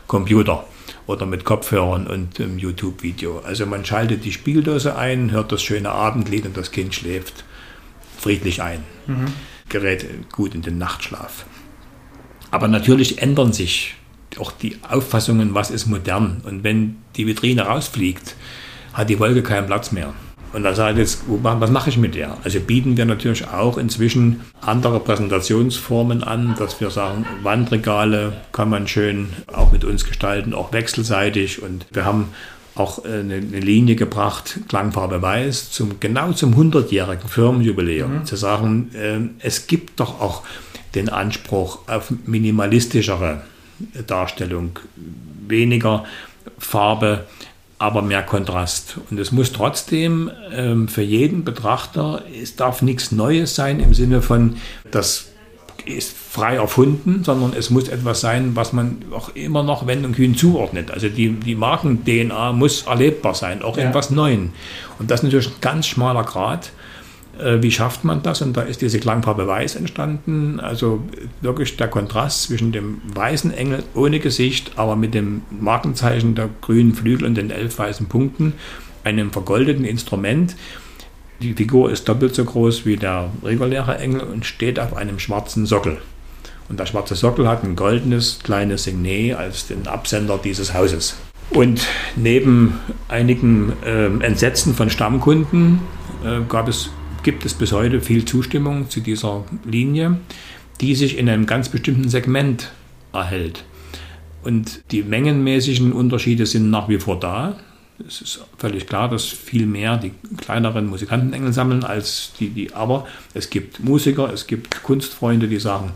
Computer oder mit Kopfhörern und dem YouTube-Video. Also man schaltet die Spieldose ein, hört das schöne Abendlied und das Kind schläft friedlich ein. Mhm. Gerät gut in den Nachtschlaf. Aber natürlich ändern sich auch die Auffassungen, was ist modern. Und wenn die Vitrine rausfliegt, hat die Wolke keinen Platz mehr. Und dann sage ich jetzt, was mache ich mit der? Also bieten wir natürlich auch inzwischen andere Präsentationsformen an, dass wir sagen, Wandregale kann man schön auch mit uns gestalten, auch wechselseitig. Und wir haben auch äh, eine, Linie gebracht, Klangfarbe Weiß, zum, genau zum 100-jährigen Firmenjubiläum. Mhm. Zu sagen, äh, es gibt doch auch den Anspruch auf minimalistischere Darstellung, weniger Farbe, aber mehr Kontrast. Und es muss trotzdem ähm, für jeden Betrachter, es darf nichts Neues sein im Sinne von, das ist frei erfunden, sondern es muss etwas sein, was man auch immer noch Wendt und Kühn zuordnet. Also die, die Marken-DNA muss erlebbar sein, auch ja. in was Neuen. Und das ist natürlich ein ganz schmaler Grad. Äh, wie schafft man das? Und da ist diese Klangfarbe Weiß entstanden. Also wirklich der Kontrast zwischen dem weißen Engel ohne Gesicht, aber mit dem Markenzeichen der grünen Flügel und den elf weißen Punkten, einem vergoldeten Instrument. Die Figur ist doppelt so groß wie der reguläre Engel und steht auf einem schwarzen Sockel. Und der schwarze Sockel hat ein goldenes kleines Signet als den Absender dieses Hauses. Und neben einigen äh, Entsetzen von Stammkunden äh, gab es gibt es bis heute viel Zustimmung zu dieser Linie, die sich in einem ganz bestimmten Segment erhält. Und die mengenmäßigen Unterschiede sind nach wie vor da. Es ist völlig klar, dass viel mehr die kleineren Musikantenengel sammeln als die, die, aber es gibt Musiker, es gibt Kunstfreunde, die sagen,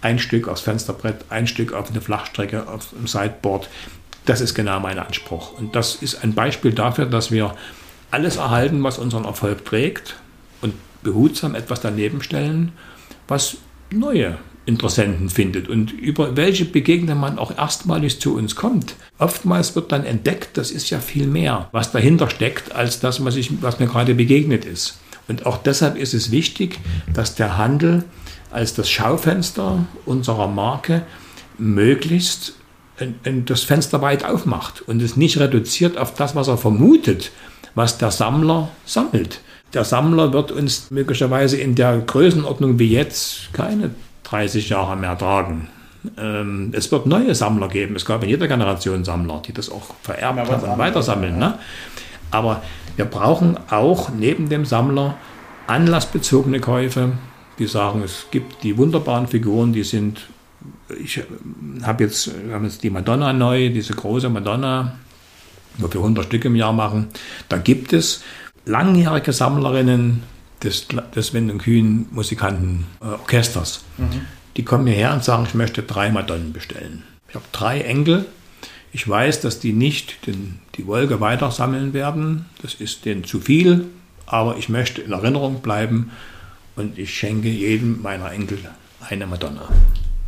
ein Stück aufs Fensterbrett, ein Stück auf eine Flachstrecke, auf dem Sideboard. Das ist genau mein Anspruch. Und das ist ein Beispiel dafür, dass wir alles erhalten, was unseren Erfolg trägt, behutsam etwas daneben stellen, was neue Interessenten findet und über welche Begegnung man auch erstmalig zu uns kommt. Oftmals wird dann entdeckt, das ist ja viel mehr, was dahinter steckt, als das, was, ich, was mir gerade begegnet ist. Und auch deshalb ist es wichtig, dass der Handel als das Schaufenster unserer Marke möglichst das Fenster weit aufmacht und es nicht reduziert auf das, was er vermutet, was der Sammler sammelt der Sammler wird uns möglicherweise in der Größenordnung wie jetzt keine 30 Jahre mehr tragen. Ähm, es wird neue Sammler geben. Es gab in jeder Generation Sammler, die das auch vererbt ja, haben und weitersammeln. Ne? Aber wir brauchen auch neben dem Sammler anlassbezogene Käufe, die sagen, es gibt die wunderbaren Figuren, die sind, ich habe jetzt, wir haben jetzt die Madonna neu, diese große Madonna, wo wir 100 Stück im Jahr machen. Da gibt es langjährige Sammlerinnen des, des Wind- und Kühn-Musikanten-Orchesters. Mhm. Die kommen hierher und sagen, ich möchte drei Madonnen bestellen. Ich habe drei Enkel. Ich weiß, dass die nicht den, die Wolke weiter sammeln werden. Das ist denen zu viel. Aber ich möchte in Erinnerung bleiben und ich schenke jedem meiner Enkel eine Madonna.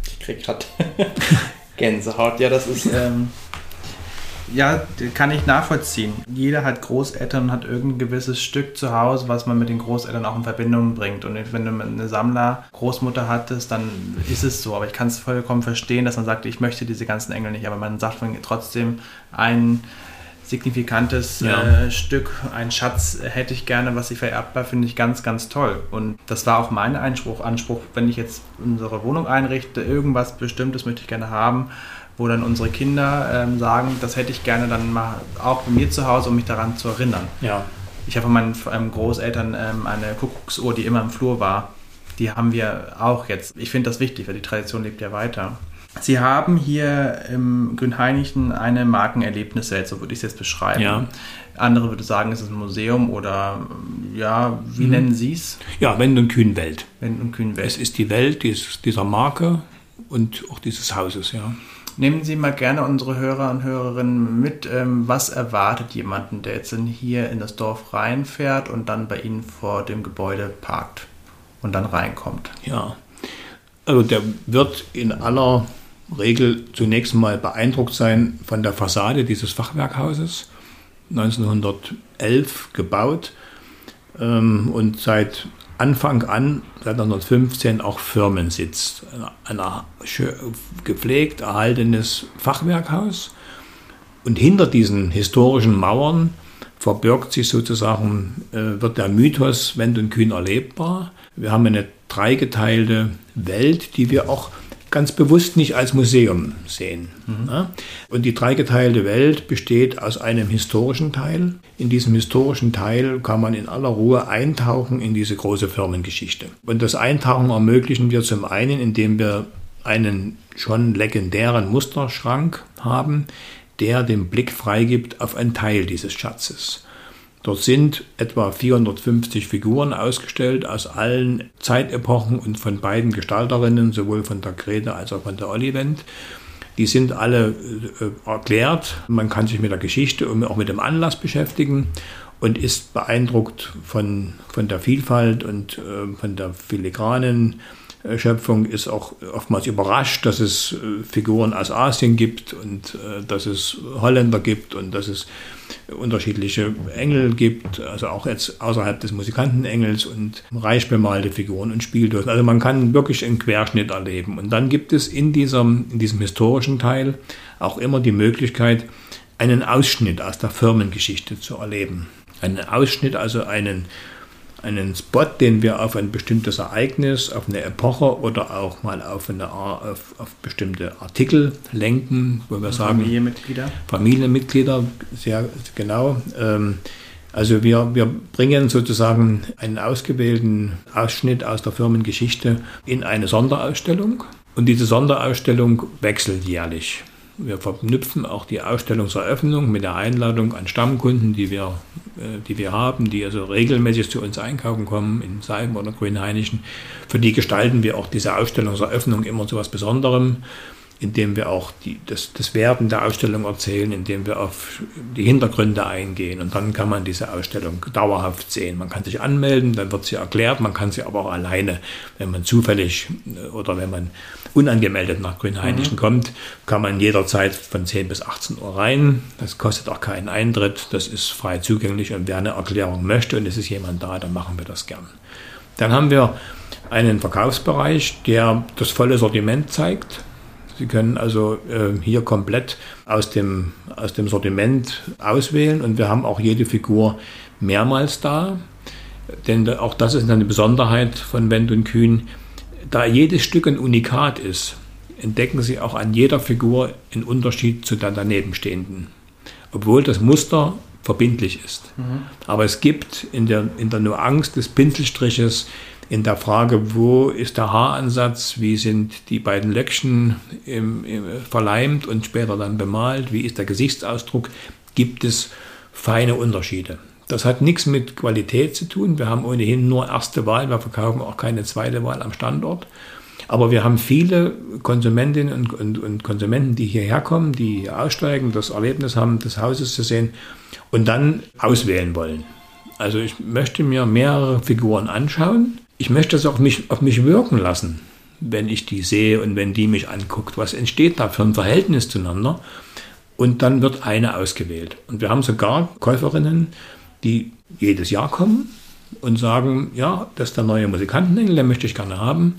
Ich krieg gerade (laughs) Gänsehaut. Ja, das ist. Ähm ja, kann ich nachvollziehen. Jeder hat Großeltern und hat irgendein gewisses Stück zu Hause, was man mit den Großeltern auch in Verbindung bringt. Und wenn du eine Sammler-Großmutter hattest, dann ist es so. Aber ich kann es vollkommen verstehen, dass man sagt, ich möchte diese ganzen Engel nicht. Aber man sagt trotzdem ein signifikantes ja. äh, Stück, ein Schatz hätte ich gerne, was ich vererbbar finde ich ganz, ganz toll. Und das war auch mein Anspruch, Anspruch, wenn ich jetzt unsere Wohnung einrichte, irgendwas Bestimmtes möchte ich gerne haben wo dann unsere Kinder ähm, sagen, das hätte ich gerne dann mal auch bei mir zu Hause, um mich daran zu erinnern. Ja. Ich habe von meinen ähm, Großeltern ähm, eine Kuckucksuhr, die immer im Flur war. Die haben wir auch jetzt. Ich finde das wichtig, weil die Tradition lebt ja weiter. Sie haben hier im Grünheinichen eine Markenerlebniswelt, so würde ich es jetzt beschreiben. Ja. Andere würde sagen, es ist ein Museum oder ja, wie mhm. nennen Sie es? Ja, Wend- und Kühnwelt. Wend- und Kühnwelt. Es ist die Welt dieser Marke und auch dieses Hauses, ja. Nehmen Sie mal gerne unsere Hörer und Hörerinnen mit. Ähm, was erwartet jemanden, der jetzt hier in das Dorf reinfährt und dann bei Ihnen vor dem Gebäude parkt und dann reinkommt? Ja, also der wird in aller Regel zunächst mal beeindruckt sein von der Fassade dieses Fachwerkhauses, 1911 gebaut ähm, und seit Anfang an, seit 1915, auch Firmensitz. Ein gepflegt erhaltenes Fachwerkhaus. Und hinter diesen historischen Mauern verbirgt sich sozusagen, äh, wird der Mythos Wendt und Kühn erlebbar. Wir haben eine dreigeteilte Welt, die wir auch ganz bewusst nicht als Museum sehen. Mhm. Ja? Und die dreigeteilte Welt besteht aus einem historischen Teil. In diesem historischen Teil kann man in aller Ruhe eintauchen in diese große Firmengeschichte. Und das Eintauchen ermöglichen wir zum einen, indem wir einen schon legendären Musterschrank haben, der den Blick freigibt auf einen Teil dieses Schatzes. Dort sind etwa 450 Figuren ausgestellt aus allen Zeitepochen und von beiden Gestalterinnen, sowohl von der Grete als auch von der Olivent. Die sind alle äh, erklärt. Man kann sich mit der Geschichte und auch mit dem Anlass beschäftigen und ist beeindruckt von, von der Vielfalt und äh, von der filigranen Schöpfung ist auch oftmals überrascht, dass es äh, Figuren aus Asien gibt und äh, dass es Holländer gibt und dass es unterschiedliche Engel gibt, also auch jetzt außerhalb des Musikantenengels und reich bemalte Figuren und Spieldosen. Also man kann wirklich einen Querschnitt erleben. Und dann gibt es in diesem, in diesem historischen Teil auch immer die Möglichkeit, einen Ausschnitt aus der Firmengeschichte zu erleben. Einen Ausschnitt, also einen einen Spot, den wir auf ein bestimmtes Ereignis, auf eine Epoche oder auch mal auf, eine, auf, auf bestimmte Artikel lenken, wo wir sagen. Familienmitglieder. Familienmitglieder, sehr genau. Ähm, also wir, wir bringen sozusagen einen ausgewählten Ausschnitt aus der Firmengeschichte in eine Sonderausstellung. Und diese Sonderausstellung wechselt jährlich. Wir verknüpfen auch die Ausstellungseröffnung mit der Einladung an Stammkunden, die wir, äh, die wir haben, die also regelmäßig zu uns einkaufen kommen, in Salm oder Grünhainischen. Für die gestalten wir auch diese Ausstellungseröffnung immer zu etwas Besonderem indem wir auch die, das, das Werden der Ausstellung erzählen, indem wir auf die Hintergründe eingehen. Und dann kann man diese Ausstellung dauerhaft sehen. Man kann sich anmelden, dann wird sie erklärt, man kann sie aber auch alleine, wenn man zufällig äh, oder wenn man unangemeldet nach Grünhainischen mhm. kommt, kann man jederzeit von 10 bis 18 Uhr rein. Das kostet auch keinen Eintritt, das ist frei zugänglich und wer eine Erklärung möchte und es ist jemand da, dann machen wir das gern. Dann haben wir einen Verkaufsbereich, der das volle Sortiment zeigt. Sie können also äh, hier komplett aus dem, aus dem Sortiment auswählen und wir haben auch jede Figur mehrmals da. Denn auch das ist eine Besonderheit von Wendt und Kühn. Da jedes Stück ein Unikat ist, entdecken Sie auch an jeder Figur einen Unterschied zu der danebenstehenden. Obwohl das Muster verbindlich ist. Mhm. Aber es gibt in der, in der Nuance des Pinselstriches in der Frage, wo ist der Haaransatz, wie sind die beiden Löckchen im, im, verleimt und später dann bemalt, wie ist der Gesichtsausdruck, gibt es feine Unterschiede. Das hat nichts mit Qualität zu tun. Wir haben ohnehin nur erste Wahl, wir verkaufen auch keine zweite Wahl am Standort. Aber wir haben viele Konsumentinnen und, und, und Konsumenten, die hierher kommen, die aussteigen, das Erlebnis haben, des Hauses zu sehen und dann auswählen wollen. Also ich möchte mir mehrere Figuren anschauen ich möchte es auf mich, auf mich wirken lassen, wenn ich die sehe und wenn die mich anguckt. Was entsteht da für ein Verhältnis zueinander? Und dann wird eine ausgewählt. Und wir haben sogar Käuferinnen, die jedes Jahr kommen und sagen, ja, das ist der neue Musikantenengel, den möchte ich gerne haben.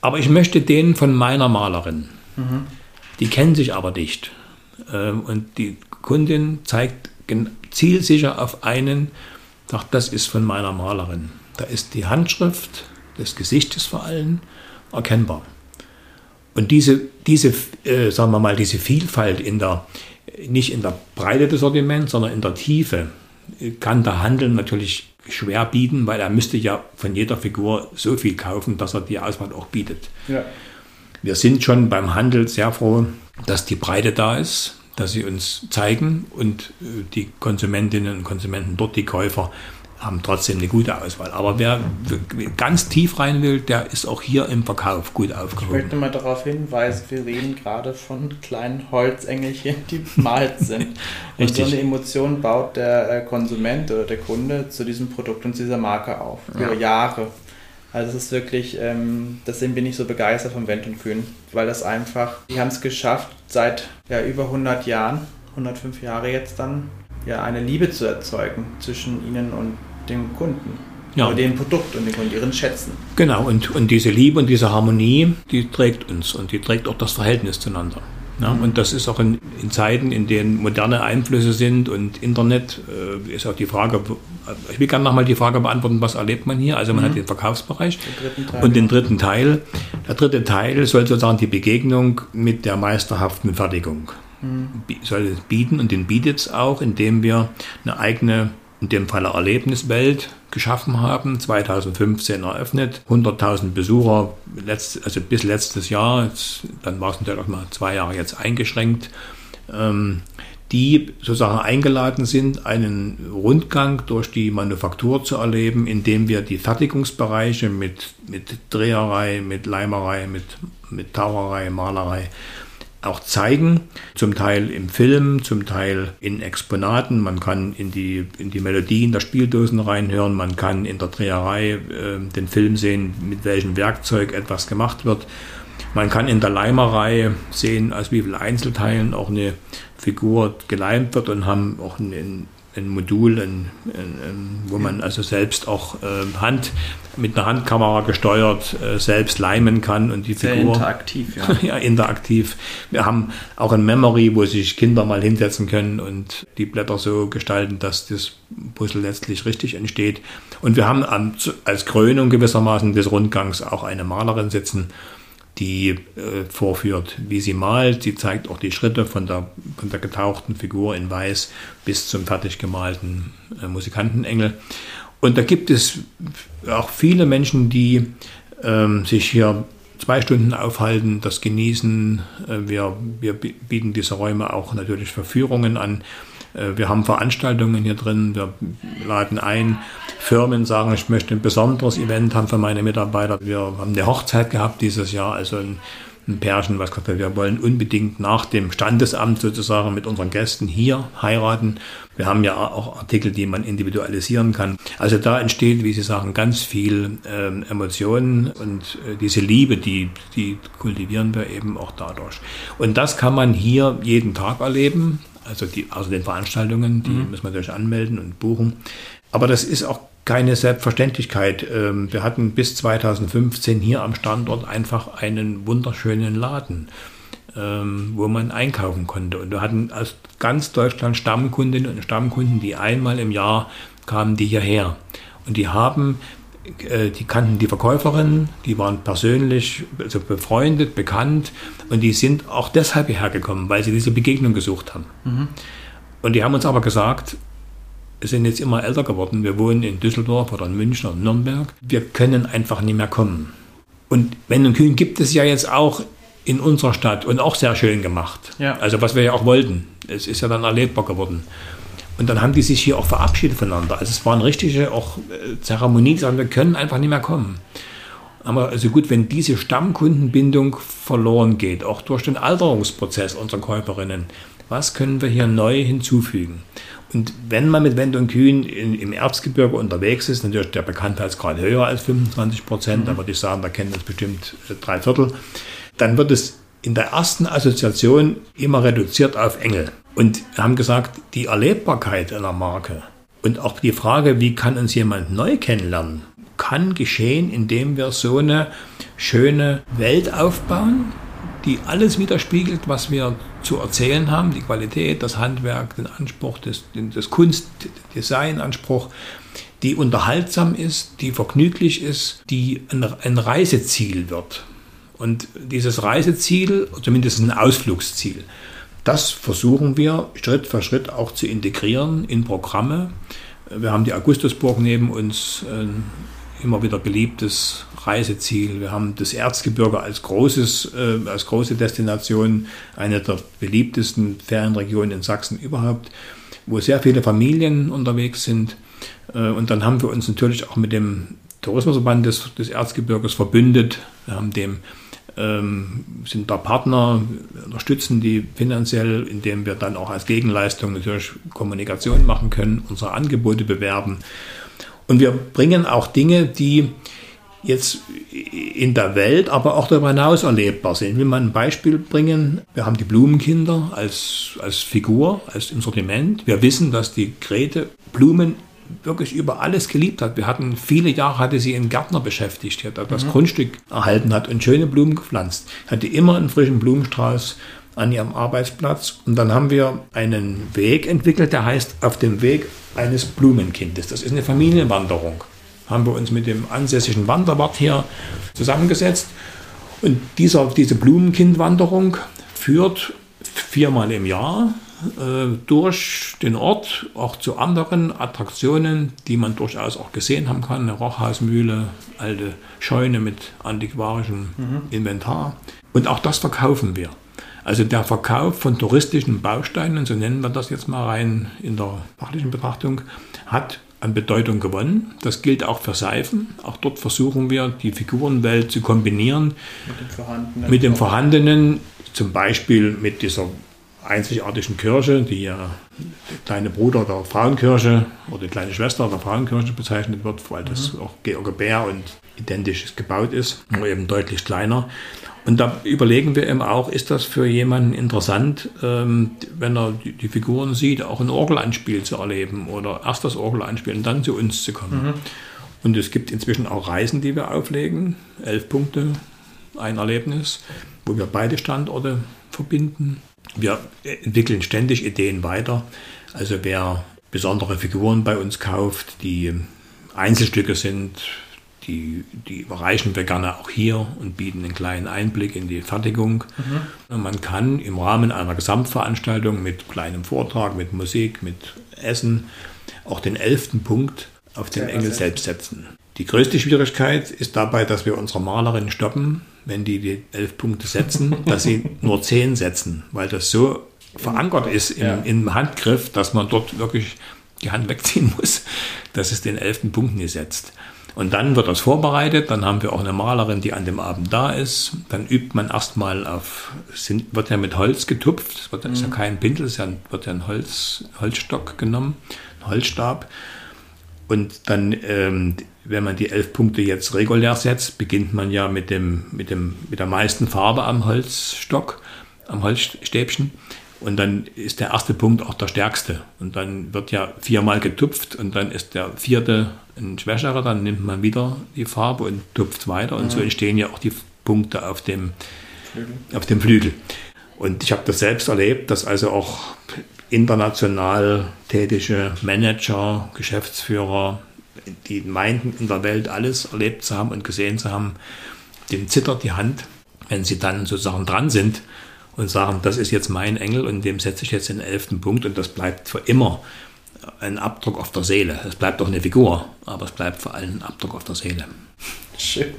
Aber ich möchte den von meiner Malerin. Mhm. Die kennen sich aber nicht. Ähm, und die Kundin zeigt zielsicher auf einen, sagt, das ist von meiner Malerin. Da ist die Handschrift des Gesichtes vor allem erkennbar. Und diese, diese äh, sagen wir mal, diese Vielfalt in der, nicht in der Breite des Sortiments, sondern in der Tiefe, kann der Handel natürlich schwer bieten, weil er müsste ja von jeder Figur so viel kaufen, dass er die Auswahl auch bietet. Ja. Wir sind schon beim Handel sehr froh, dass die Breite da ist, dass sie uns zeigen und äh, die Konsumentinnen und Konsumenten dort, die Käufer, haben trotzdem eine gute Auswahl. Aber wer ganz tief rein will, der ist auch hier im Verkauf gut aufgehoben. Ich möchte mal darauf hinweisen, wir reden gerade von kleinen Holzengelchen, die bemalt (laughs) sind. Und Richtig. so eine Emotion baut der äh, Konsument oder der Kunde zu diesem Produkt und zu dieser Marke auf. Über ja. Jahre. Also es ist wirklich, ähm, deswegen bin ich so begeistert von Wendt und Kühn, weil das einfach, die haben es geschafft, seit ja, über 100 Jahren, 105 Jahre jetzt dann, ja, eine Liebe zu erzeugen zwischen ihnen und dem Kunden. Ja. Oder dem Produkt und den ihren Schätzen. Genau, und, und diese Liebe und diese Harmonie, die trägt uns und die trägt auch das Verhältnis zueinander. Ja, und das ist auch in, in, Zeiten, in denen moderne Einflüsse sind und Internet, äh, ist auch die Frage, ich will gerne nochmal die Frage beantworten, was erlebt man hier? Also man mhm. hat den Verkaufsbereich den und den dritten Teil. Der dritte Teil soll sozusagen die Begegnung mit der meisterhaften Fertigung mhm. soll bieten und den bietet es auch, indem wir eine eigene in dem Fall Erlebniswelt geschaffen haben, 2015 eröffnet, 100.000 Besucher, letzt, also bis letztes Jahr, dann war es natürlich auch mal zwei Jahre jetzt eingeschränkt, ähm, die sozusagen eingeladen sind, einen Rundgang durch die Manufaktur zu erleben, indem wir die Fertigungsbereiche mit, mit Dreherei, mit Leimerei, mit, mit Taucherei, Malerei auch zeigen, zum Teil im Film, zum Teil in Exponaten. Man kann in die, in die Melodien der Spieldosen reinhören, man kann in der Dreherei äh, den Film sehen, mit welchem Werkzeug etwas gemacht wird. Man kann in der Leimerei sehen, aus wie vielen Einzelteilen auch eine Figur geleimt wird und haben auch einen ein Modul, ein, ein, wo man also selbst auch äh, Hand mit einer Handkamera gesteuert äh, selbst leimen kann und die Sehr Figur interaktiv, ja. (laughs) ja, interaktiv. Wir haben auch ein Memory, wo sich Kinder mal hinsetzen können und die Blätter so gestalten, dass das Puzzle letztlich richtig entsteht. Und wir haben als Krönung gewissermaßen des Rundgangs auch eine Malerin sitzen, die äh, vorführt, wie sie malt. Sie zeigt auch die Schritte von der, von der getauchten Figur in Weiß bis zum fertig gemalten äh, Musikantenengel. Und da gibt es auch viele Menschen, die ähm, sich hier zwei Stunden aufhalten, das genießen. Äh, wir, wir bieten diese Räume auch natürlich für Führungen an. Äh, wir haben Veranstaltungen hier drin, wir laden ein. Firmen sagen, ich möchte ein besonderes Event haben für meine Mitarbeiter. Wir haben eine Hochzeit gehabt dieses Jahr, also ein, ein Pärchen, was gesagt hat, wir wollen unbedingt nach dem Standesamt sozusagen mit unseren Gästen hier heiraten. Wir haben ja auch Artikel, die man individualisieren kann. Also da entsteht, wie Sie sagen, ganz viel ähm, Emotionen und äh, diese Liebe, die, die kultivieren wir eben auch dadurch. Und das kann man hier jeden Tag erleben. Also die, außer den Veranstaltungen, die mhm. muss man natürlich anmelden und buchen. Aber das ist auch keine Selbstverständlichkeit. Ähm, wir hatten bis 2015 hier am Standort einfach einen wunderschönen Laden, ähm, wo man einkaufen konnte. Und wir hatten aus ganz Deutschland Stammkundinnen und Stammkunden, die einmal im Jahr kamen, die hierher. Und die haben äh, die kannten die Verkäuferin, die waren persönlich also befreundet, bekannt und die sind auch deshalb hierher gekommen, weil sie diese Begegnung gesucht haben. Mhm. Und die haben uns aber gesagt, wir sind jetzt immer älter geworden, wir wohnen in Düsseldorf oder in München oder in Nürnberg, wir können einfach nicht mehr kommen. Und wenn und Kühn gibt es ja jetzt auch in unserer Stadt und auch sehr schön gemacht. Ja. Also was wir ja auch wollten. Es ist ja dann erlebbar geworden. Und dann haben die sich hier auch verabschiedet voneinander. Also es war eine richtige auch äh, Zeremonie, die sagen, wir können einfach nicht mehr kommen. Aber also gut, wenn diese Stammkundenbindung verloren geht, auch durch den Alterungsprozess unserer Käuferinnen, was können wir hier neu hinzufügen? Und wenn man mit Wendt und Kühn in, im Erzgebirge unterwegs ist, natürlich der Bekanntheitsgrad höher als 25 Prozent, mhm. da würde ich sagen, da kennen das bestimmt äh, drei Viertel, dann wird es in der ersten Assoziation immer reduziert auf Engel. Und wir haben gesagt, die Erlebbarkeit einer Marke und auch die Frage, wie kann uns jemand neu kennenlernen, kann geschehen, indem wir so eine schöne Welt aufbauen, die alles widerspiegelt, was wir zu erzählen haben, die Qualität, das Handwerk, den Anspruch, das, das Kunst, Designanspruch, die unterhaltsam ist, die vergnüglich ist, die ein, Reiseziel wird. Und dieses Reiseziel, zumindest ein Ausflugsziel, das versuchen wir Schritt für Schritt auch zu integrieren in Programme. Wir haben die Augustusburg neben uns, ein immer wieder beliebtes Reiseziel. Wir haben das Erzgebirge als, großes, äh, als große Destination, eine der beliebtesten Ferienregionen in Sachsen überhaupt, wo sehr viele Familien unterwegs sind. Äh, und dann haben wir uns natürlich auch mit dem Tourismusverband des, des Erzgebirges verbündet. Wir haben dem ähm, sind da Partner, unterstützen die finanziell, indem wir dann auch als Gegenleistung natürlich Kommunikation machen können, unsere Angebote bewerben. Und wir bringen auch Dinge, die jetzt in der Welt, aber auch darüber hinaus erlebbar sind. Ich will mal ein Beispiel bringen. Wir haben die Blumenkinder als, als Figur, als Instrument. Wir wissen, dass die Grete Blumen wirklich über alles geliebt hat. Wir hatten viele Jahre hatte sie einen Gärtner beschäftigt, hat das mhm. Grundstück erhalten hat und schöne Blumen gepflanzt. Hatte immer einen frischen Blumenstrauß an ihrem Arbeitsplatz. Und dann haben wir einen Weg entwickelt, der heißt Auf dem Weg eines Blumenkindes. Das ist eine Familienwanderung. Haben wir uns mit dem ansässigen Wanderwart hier zusammengesetzt. Und dieser, diese Blumenkindwanderung führt viermal im Jahr äh, durch den Ort, auch zu anderen Attraktionen, die man durchaus auch gesehen haben kann. Eine Rochhausmühle, alte Scheune mit antiquarischem mhm. Inventar. Und auch das verkaufen wir. Also der Verkauf von touristischen Bausteinen, so nennen wir das jetzt mal rein in der fachlichen Betrachtung, hat an Bedeutung gewonnen. Das gilt auch für Seifen. Auch dort versuchen wir, die Figurenwelt zu kombinieren mit dem vorhandenen, mit dem vorhandenen zum Beispiel mit dieser einzigartigen Kirche, die ja der kleine Bruder der Frauenkirche oder die kleine Schwester der Frauenkirche bezeichnet wird, weil das mhm. auch George Bär und identisch gebaut ist, nur eben deutlich kleiner. Und da überlegen wir eben auch, ist das für jemanden interessant, ähm, wenn er die, die, Figuren sieht, auch ein Orgelanspiel zu erleben oder erst das Orgelanspiel und dann zu uns zu kommen. Mhm. Und es gibt inzwischen auch Reisen, die wir auflegen, elf Punkte, ein Erlebnis, wo wir beide Standorte verbinden. Wir entwickeln ständig Ideen weiter. Also wer besondere Figuren bei uns kauft, die Einzelstücke sind, die, die überreichen wir gerne auch hier und bieten einen kleinen Einblick in die Fertigung. Mhm. Man kann im Rahmen einer Gesamtveranstaltung mit kleinem Vortrag, mit Musik, mit Essen auch den elften Punkt auf den Engel selbst setzen. Die größte Schwierigkeit ist dabei, dass wir unsere Malerin stoppen, wenn die die elf Punkte setzen, dass sie nur zehn setzen, weil das so verankert ist im, ja. im, Handgriff, dass man dort wirklich die Hand wegziehen (laughs) muss, dass es den elften Punkt nie setzt. Und dann wird das vorbereitet, dann haben wir auch eine Malerin, die an dem Abend da ist. Dann übt man erstmal auf, sind, wird ja mit Holz getupft, es wird, mhm. ist ja mhm. kein Pinsel, es wird ja ein Holz, Holzstock genommen, ein Holzstab. Und dann, ähm, wenn man die elf Punkte jetzt regulär setzt, beginnt man ja mit, dem, mit, dem, mit der meisten Farbe am Holzstock, am Holzstäbchen. Und dann ist der erste Punkt auch der stärkste. Und dann wird ja viermal getupft und dann ist der vierte ein schwächerer, dann nimmt man wieder die Farbe und tupft weiter. Und mhm. so entstehen ja auch die Punkte auf dem Flügel. Auf dem Flügel. Und ich habe das selbst erlebt, dass also auch international tätige Manager, Geschäftsführer, die meinten in der Welt alles erlebt zu haben und gesehen zu haben, dem zittert die Hand, wenn sie dann sozusagen dran sind und sagen, das ist jetzt mein Engel und dem setze ich jetzt den elften Punkt und das bleibt für immer ein Abdruck auf der Seele. Es bleibt doch eine Figur, aber es bleibt vor allem ein Abdruck auf der Seele. Schön.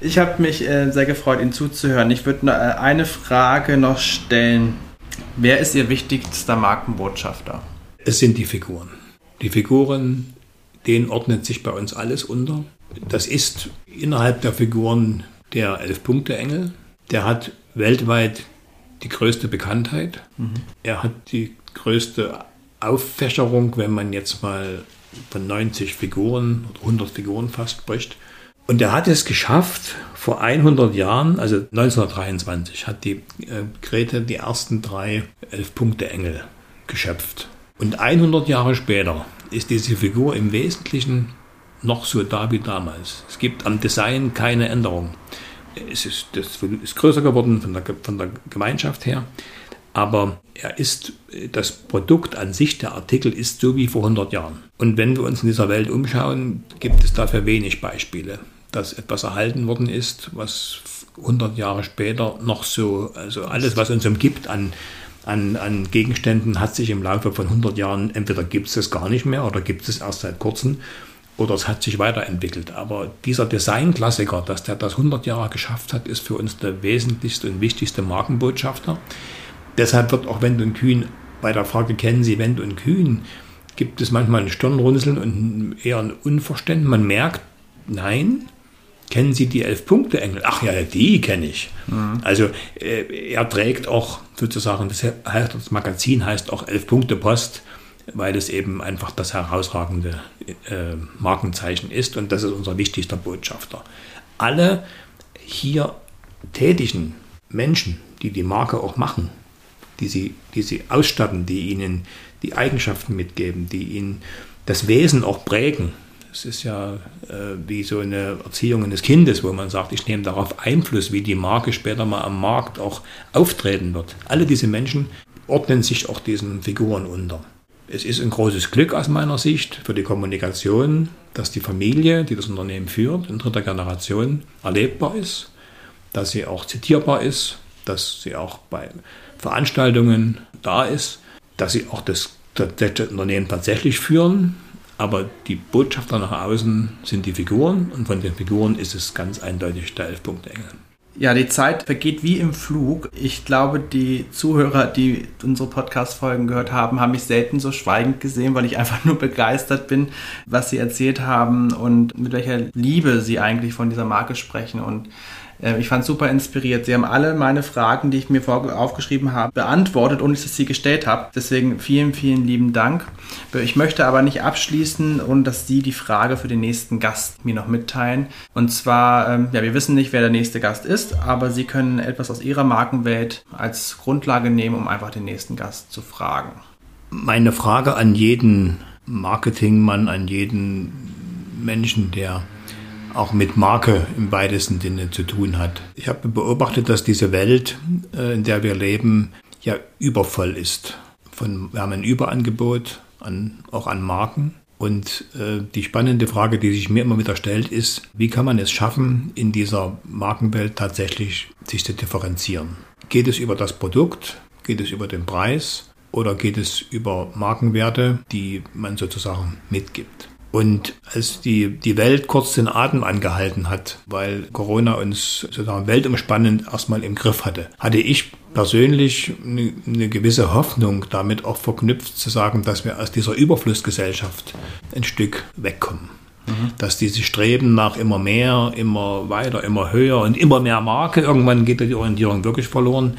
ich habe mich äh, sehr gefreut, Ihnen zuzuhören. Ich würde äh, eine Frage noch stellen. Wer ist Ihr wichtigster Markenbotschafter? Es sind die Figuren. Die Figuren, denen ordnet sich bei uns alles unter. Das ist innerhalb der Figuren der Elf-Punkte-Engel. Der hat weltweit die größte Bekanntheit. Mhm. Er hat die größte Auffächerung, wenn man jetzt mal von 90 Figuren, 100 Figuren fast spricht. Und er hat es geschafft, vor 100 Jahren, also 1923, hat die äh, Grete die ersten drei Elf-Punkte-Engel geschöpft. Und 100 Jahre später ist diese Figur im Wesentlichen noch so da wie damals. Es gibt am Design keine Änderung. Es ist, das ist größer geworden von der, von der Gemeinschaft her. Aber er ist, das Produkt an sich, der Artikel ist so wie vor 100 Jahren. Und wenn wir uns in dieser Welt umschauen, gibt es dafür wenig Beispiele, dass etwas erhalten worden ist, was 100 Jahre später noch so, also alles, was uns umgibt an, an, an Gegenständen, hat sich im Laufe von 100 Jahren, entweder gibt es es gar nicht mehr oder gibt es erst seit kurzem oder es hat sich weiterentwickelt. Aber dieser Designklassiker, dass der das 100 Jahre geschafft hat, ist für uns der wesentlichste und wichtigste Markenbotschafter. Deshalb wird auch Wendt und Kühn bei der Frage, kennen Sie Wendt und Kühn, gibt es manchmal ein Stirnrunzeln und eher ein Unverständnis. Man merkt, nein, kennen Sie die Elf-Punkte-Engel? Ach ja, die kenne ich. Mhm. Also äh, er trägt auch sozusagen, das, heißt, das Magazin heißt auch Elf-Punkte-Post, weil es eben einfach das herausragende äh, Markenzeichen ist und das ist unser wichtigster Botschafter. Alle hier tätigen Menschen, die die Marke auch machen, die sie, die sie ausstatten, die ihnen die Eigenschaften mitgeben, die ihnen das Wesen auch prägen. Es ist ja äh, wie so eine Erziehung eines Kindes, wo man sagt, ich nehme darauf Einfluss, wie die Marke später mal am Markt auch auftreten wird. Alle diese Menschen ordnen sich auch diesen Figuren unter. Es ist ein großes Glück aus meiner Sicht für die Kommunikation, dass die Familie, die das Unternehmen führt, in dritter Generation erlebbar ist, dass sie auch zitierbar ist, dass sie auch bei Veranstaltungen da ist, dass sie auch das, das Unternehmen tatsächlich führen, aber die Botschafter nach außen sind die Figuren und von den Figuren ist es ganz eindeutig der Elfpunktengel. Ja, die Zeit vergeht wie im Flug. Ich glaube, die Zuhörer, die unsere Podcast-Folgen gehört haben, haben mich selten so schweigend gesehen, weil ich einfach (laughs) nur begeistert bin, was sie erzählt haben und mit welcher Liebe sie eigentlich von dieser Marke sprechen. Und ich fand es super inspiriert. Sie haben alle meine Fragen, die ich mir aufgeschrieben habe, beantwortet, ohne dass ich sie gestellt habe. Deswegen vielen, vielen lieben Dank. Ich möchte aber nicht abschließen und dass Sie die Frage für den nächsten Gast mir noch mitteilen. Und zwar, ähm, ja, wir wissen nicht, wer der nächste Gast ist, aber Sie können etwas aus Ihrer Markenwelt als Grundlage nehmen, um einfach den nächsten Gast zu fragen. Meine Frage an jeden Marketingmann, an jeden Menschen, der auch mit Marke im weitesten Sinne zu tun hat. Ich habe beobachtet, dass diese Welt, äh, in der wir leben, ja übervoll ist. Von, wir haben ein Überangebot an, auch an Marken. Und äh, die spannende Frage, die sich mir immer wieder stellt, ist, wie kann man es schaffen, in dieser Markenwelt tatsächlich sich zu differenzieren? Geht es über das Produkt? Geht es über den Preis? Oder geht es über Markenwerte, die man sozusagen mitgibt? Und als die, die Welt kurz den Atem angehalten hat, weil Corona uns sozusagen weltumspannend erstmal im Griff hatte, hatte ich persönlich eine, eine gewisse Hoffnung damit auch verknüpft zu sagen, dass wir aus dieser Überflussgesellschaft ein Stück wegkommen. Mhm. Dass diese Streben nach immer mehr, immer weiter, immer höher und immer mehr Marke, irgendwann geht die Orientierung wirklich verloren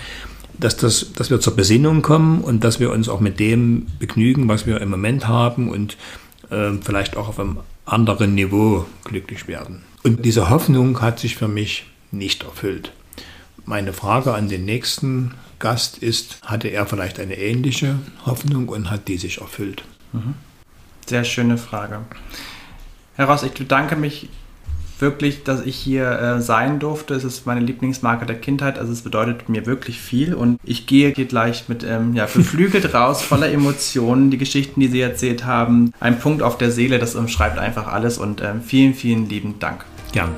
dass, das, dass wir zur Besinnung kommen und dass wir uns auch mit dem begnügen, was wir im Moment haben und äh, vielleicht auch auf einem anderen Niveau glücklich werden. Und diese Hoffnung hat sich für mich nicht erfüllt. Meine Frage an den nächsten Gast ist, hatte er vielleicht eine ähnliche Hoffnung und hat die sich erfüllt? Mhm. Sehr schöne Frage. Herr Ross, ich bedanke mich wirklich, dass ich hier äh, sein durfte. Es ist meine Lieblingsmarke der Kindheit, also es bedeutet mir wirklich viel und ich gehe hier gleich mit ähm, ja, beflügelt (laughs) raus, voller Emotionen. Die Geschichten, die Sie erzählt haben, ein Punkt auf der Seele, das umschreibt einfach alles und ähm, vielen, vielen lieben Dank. Gern.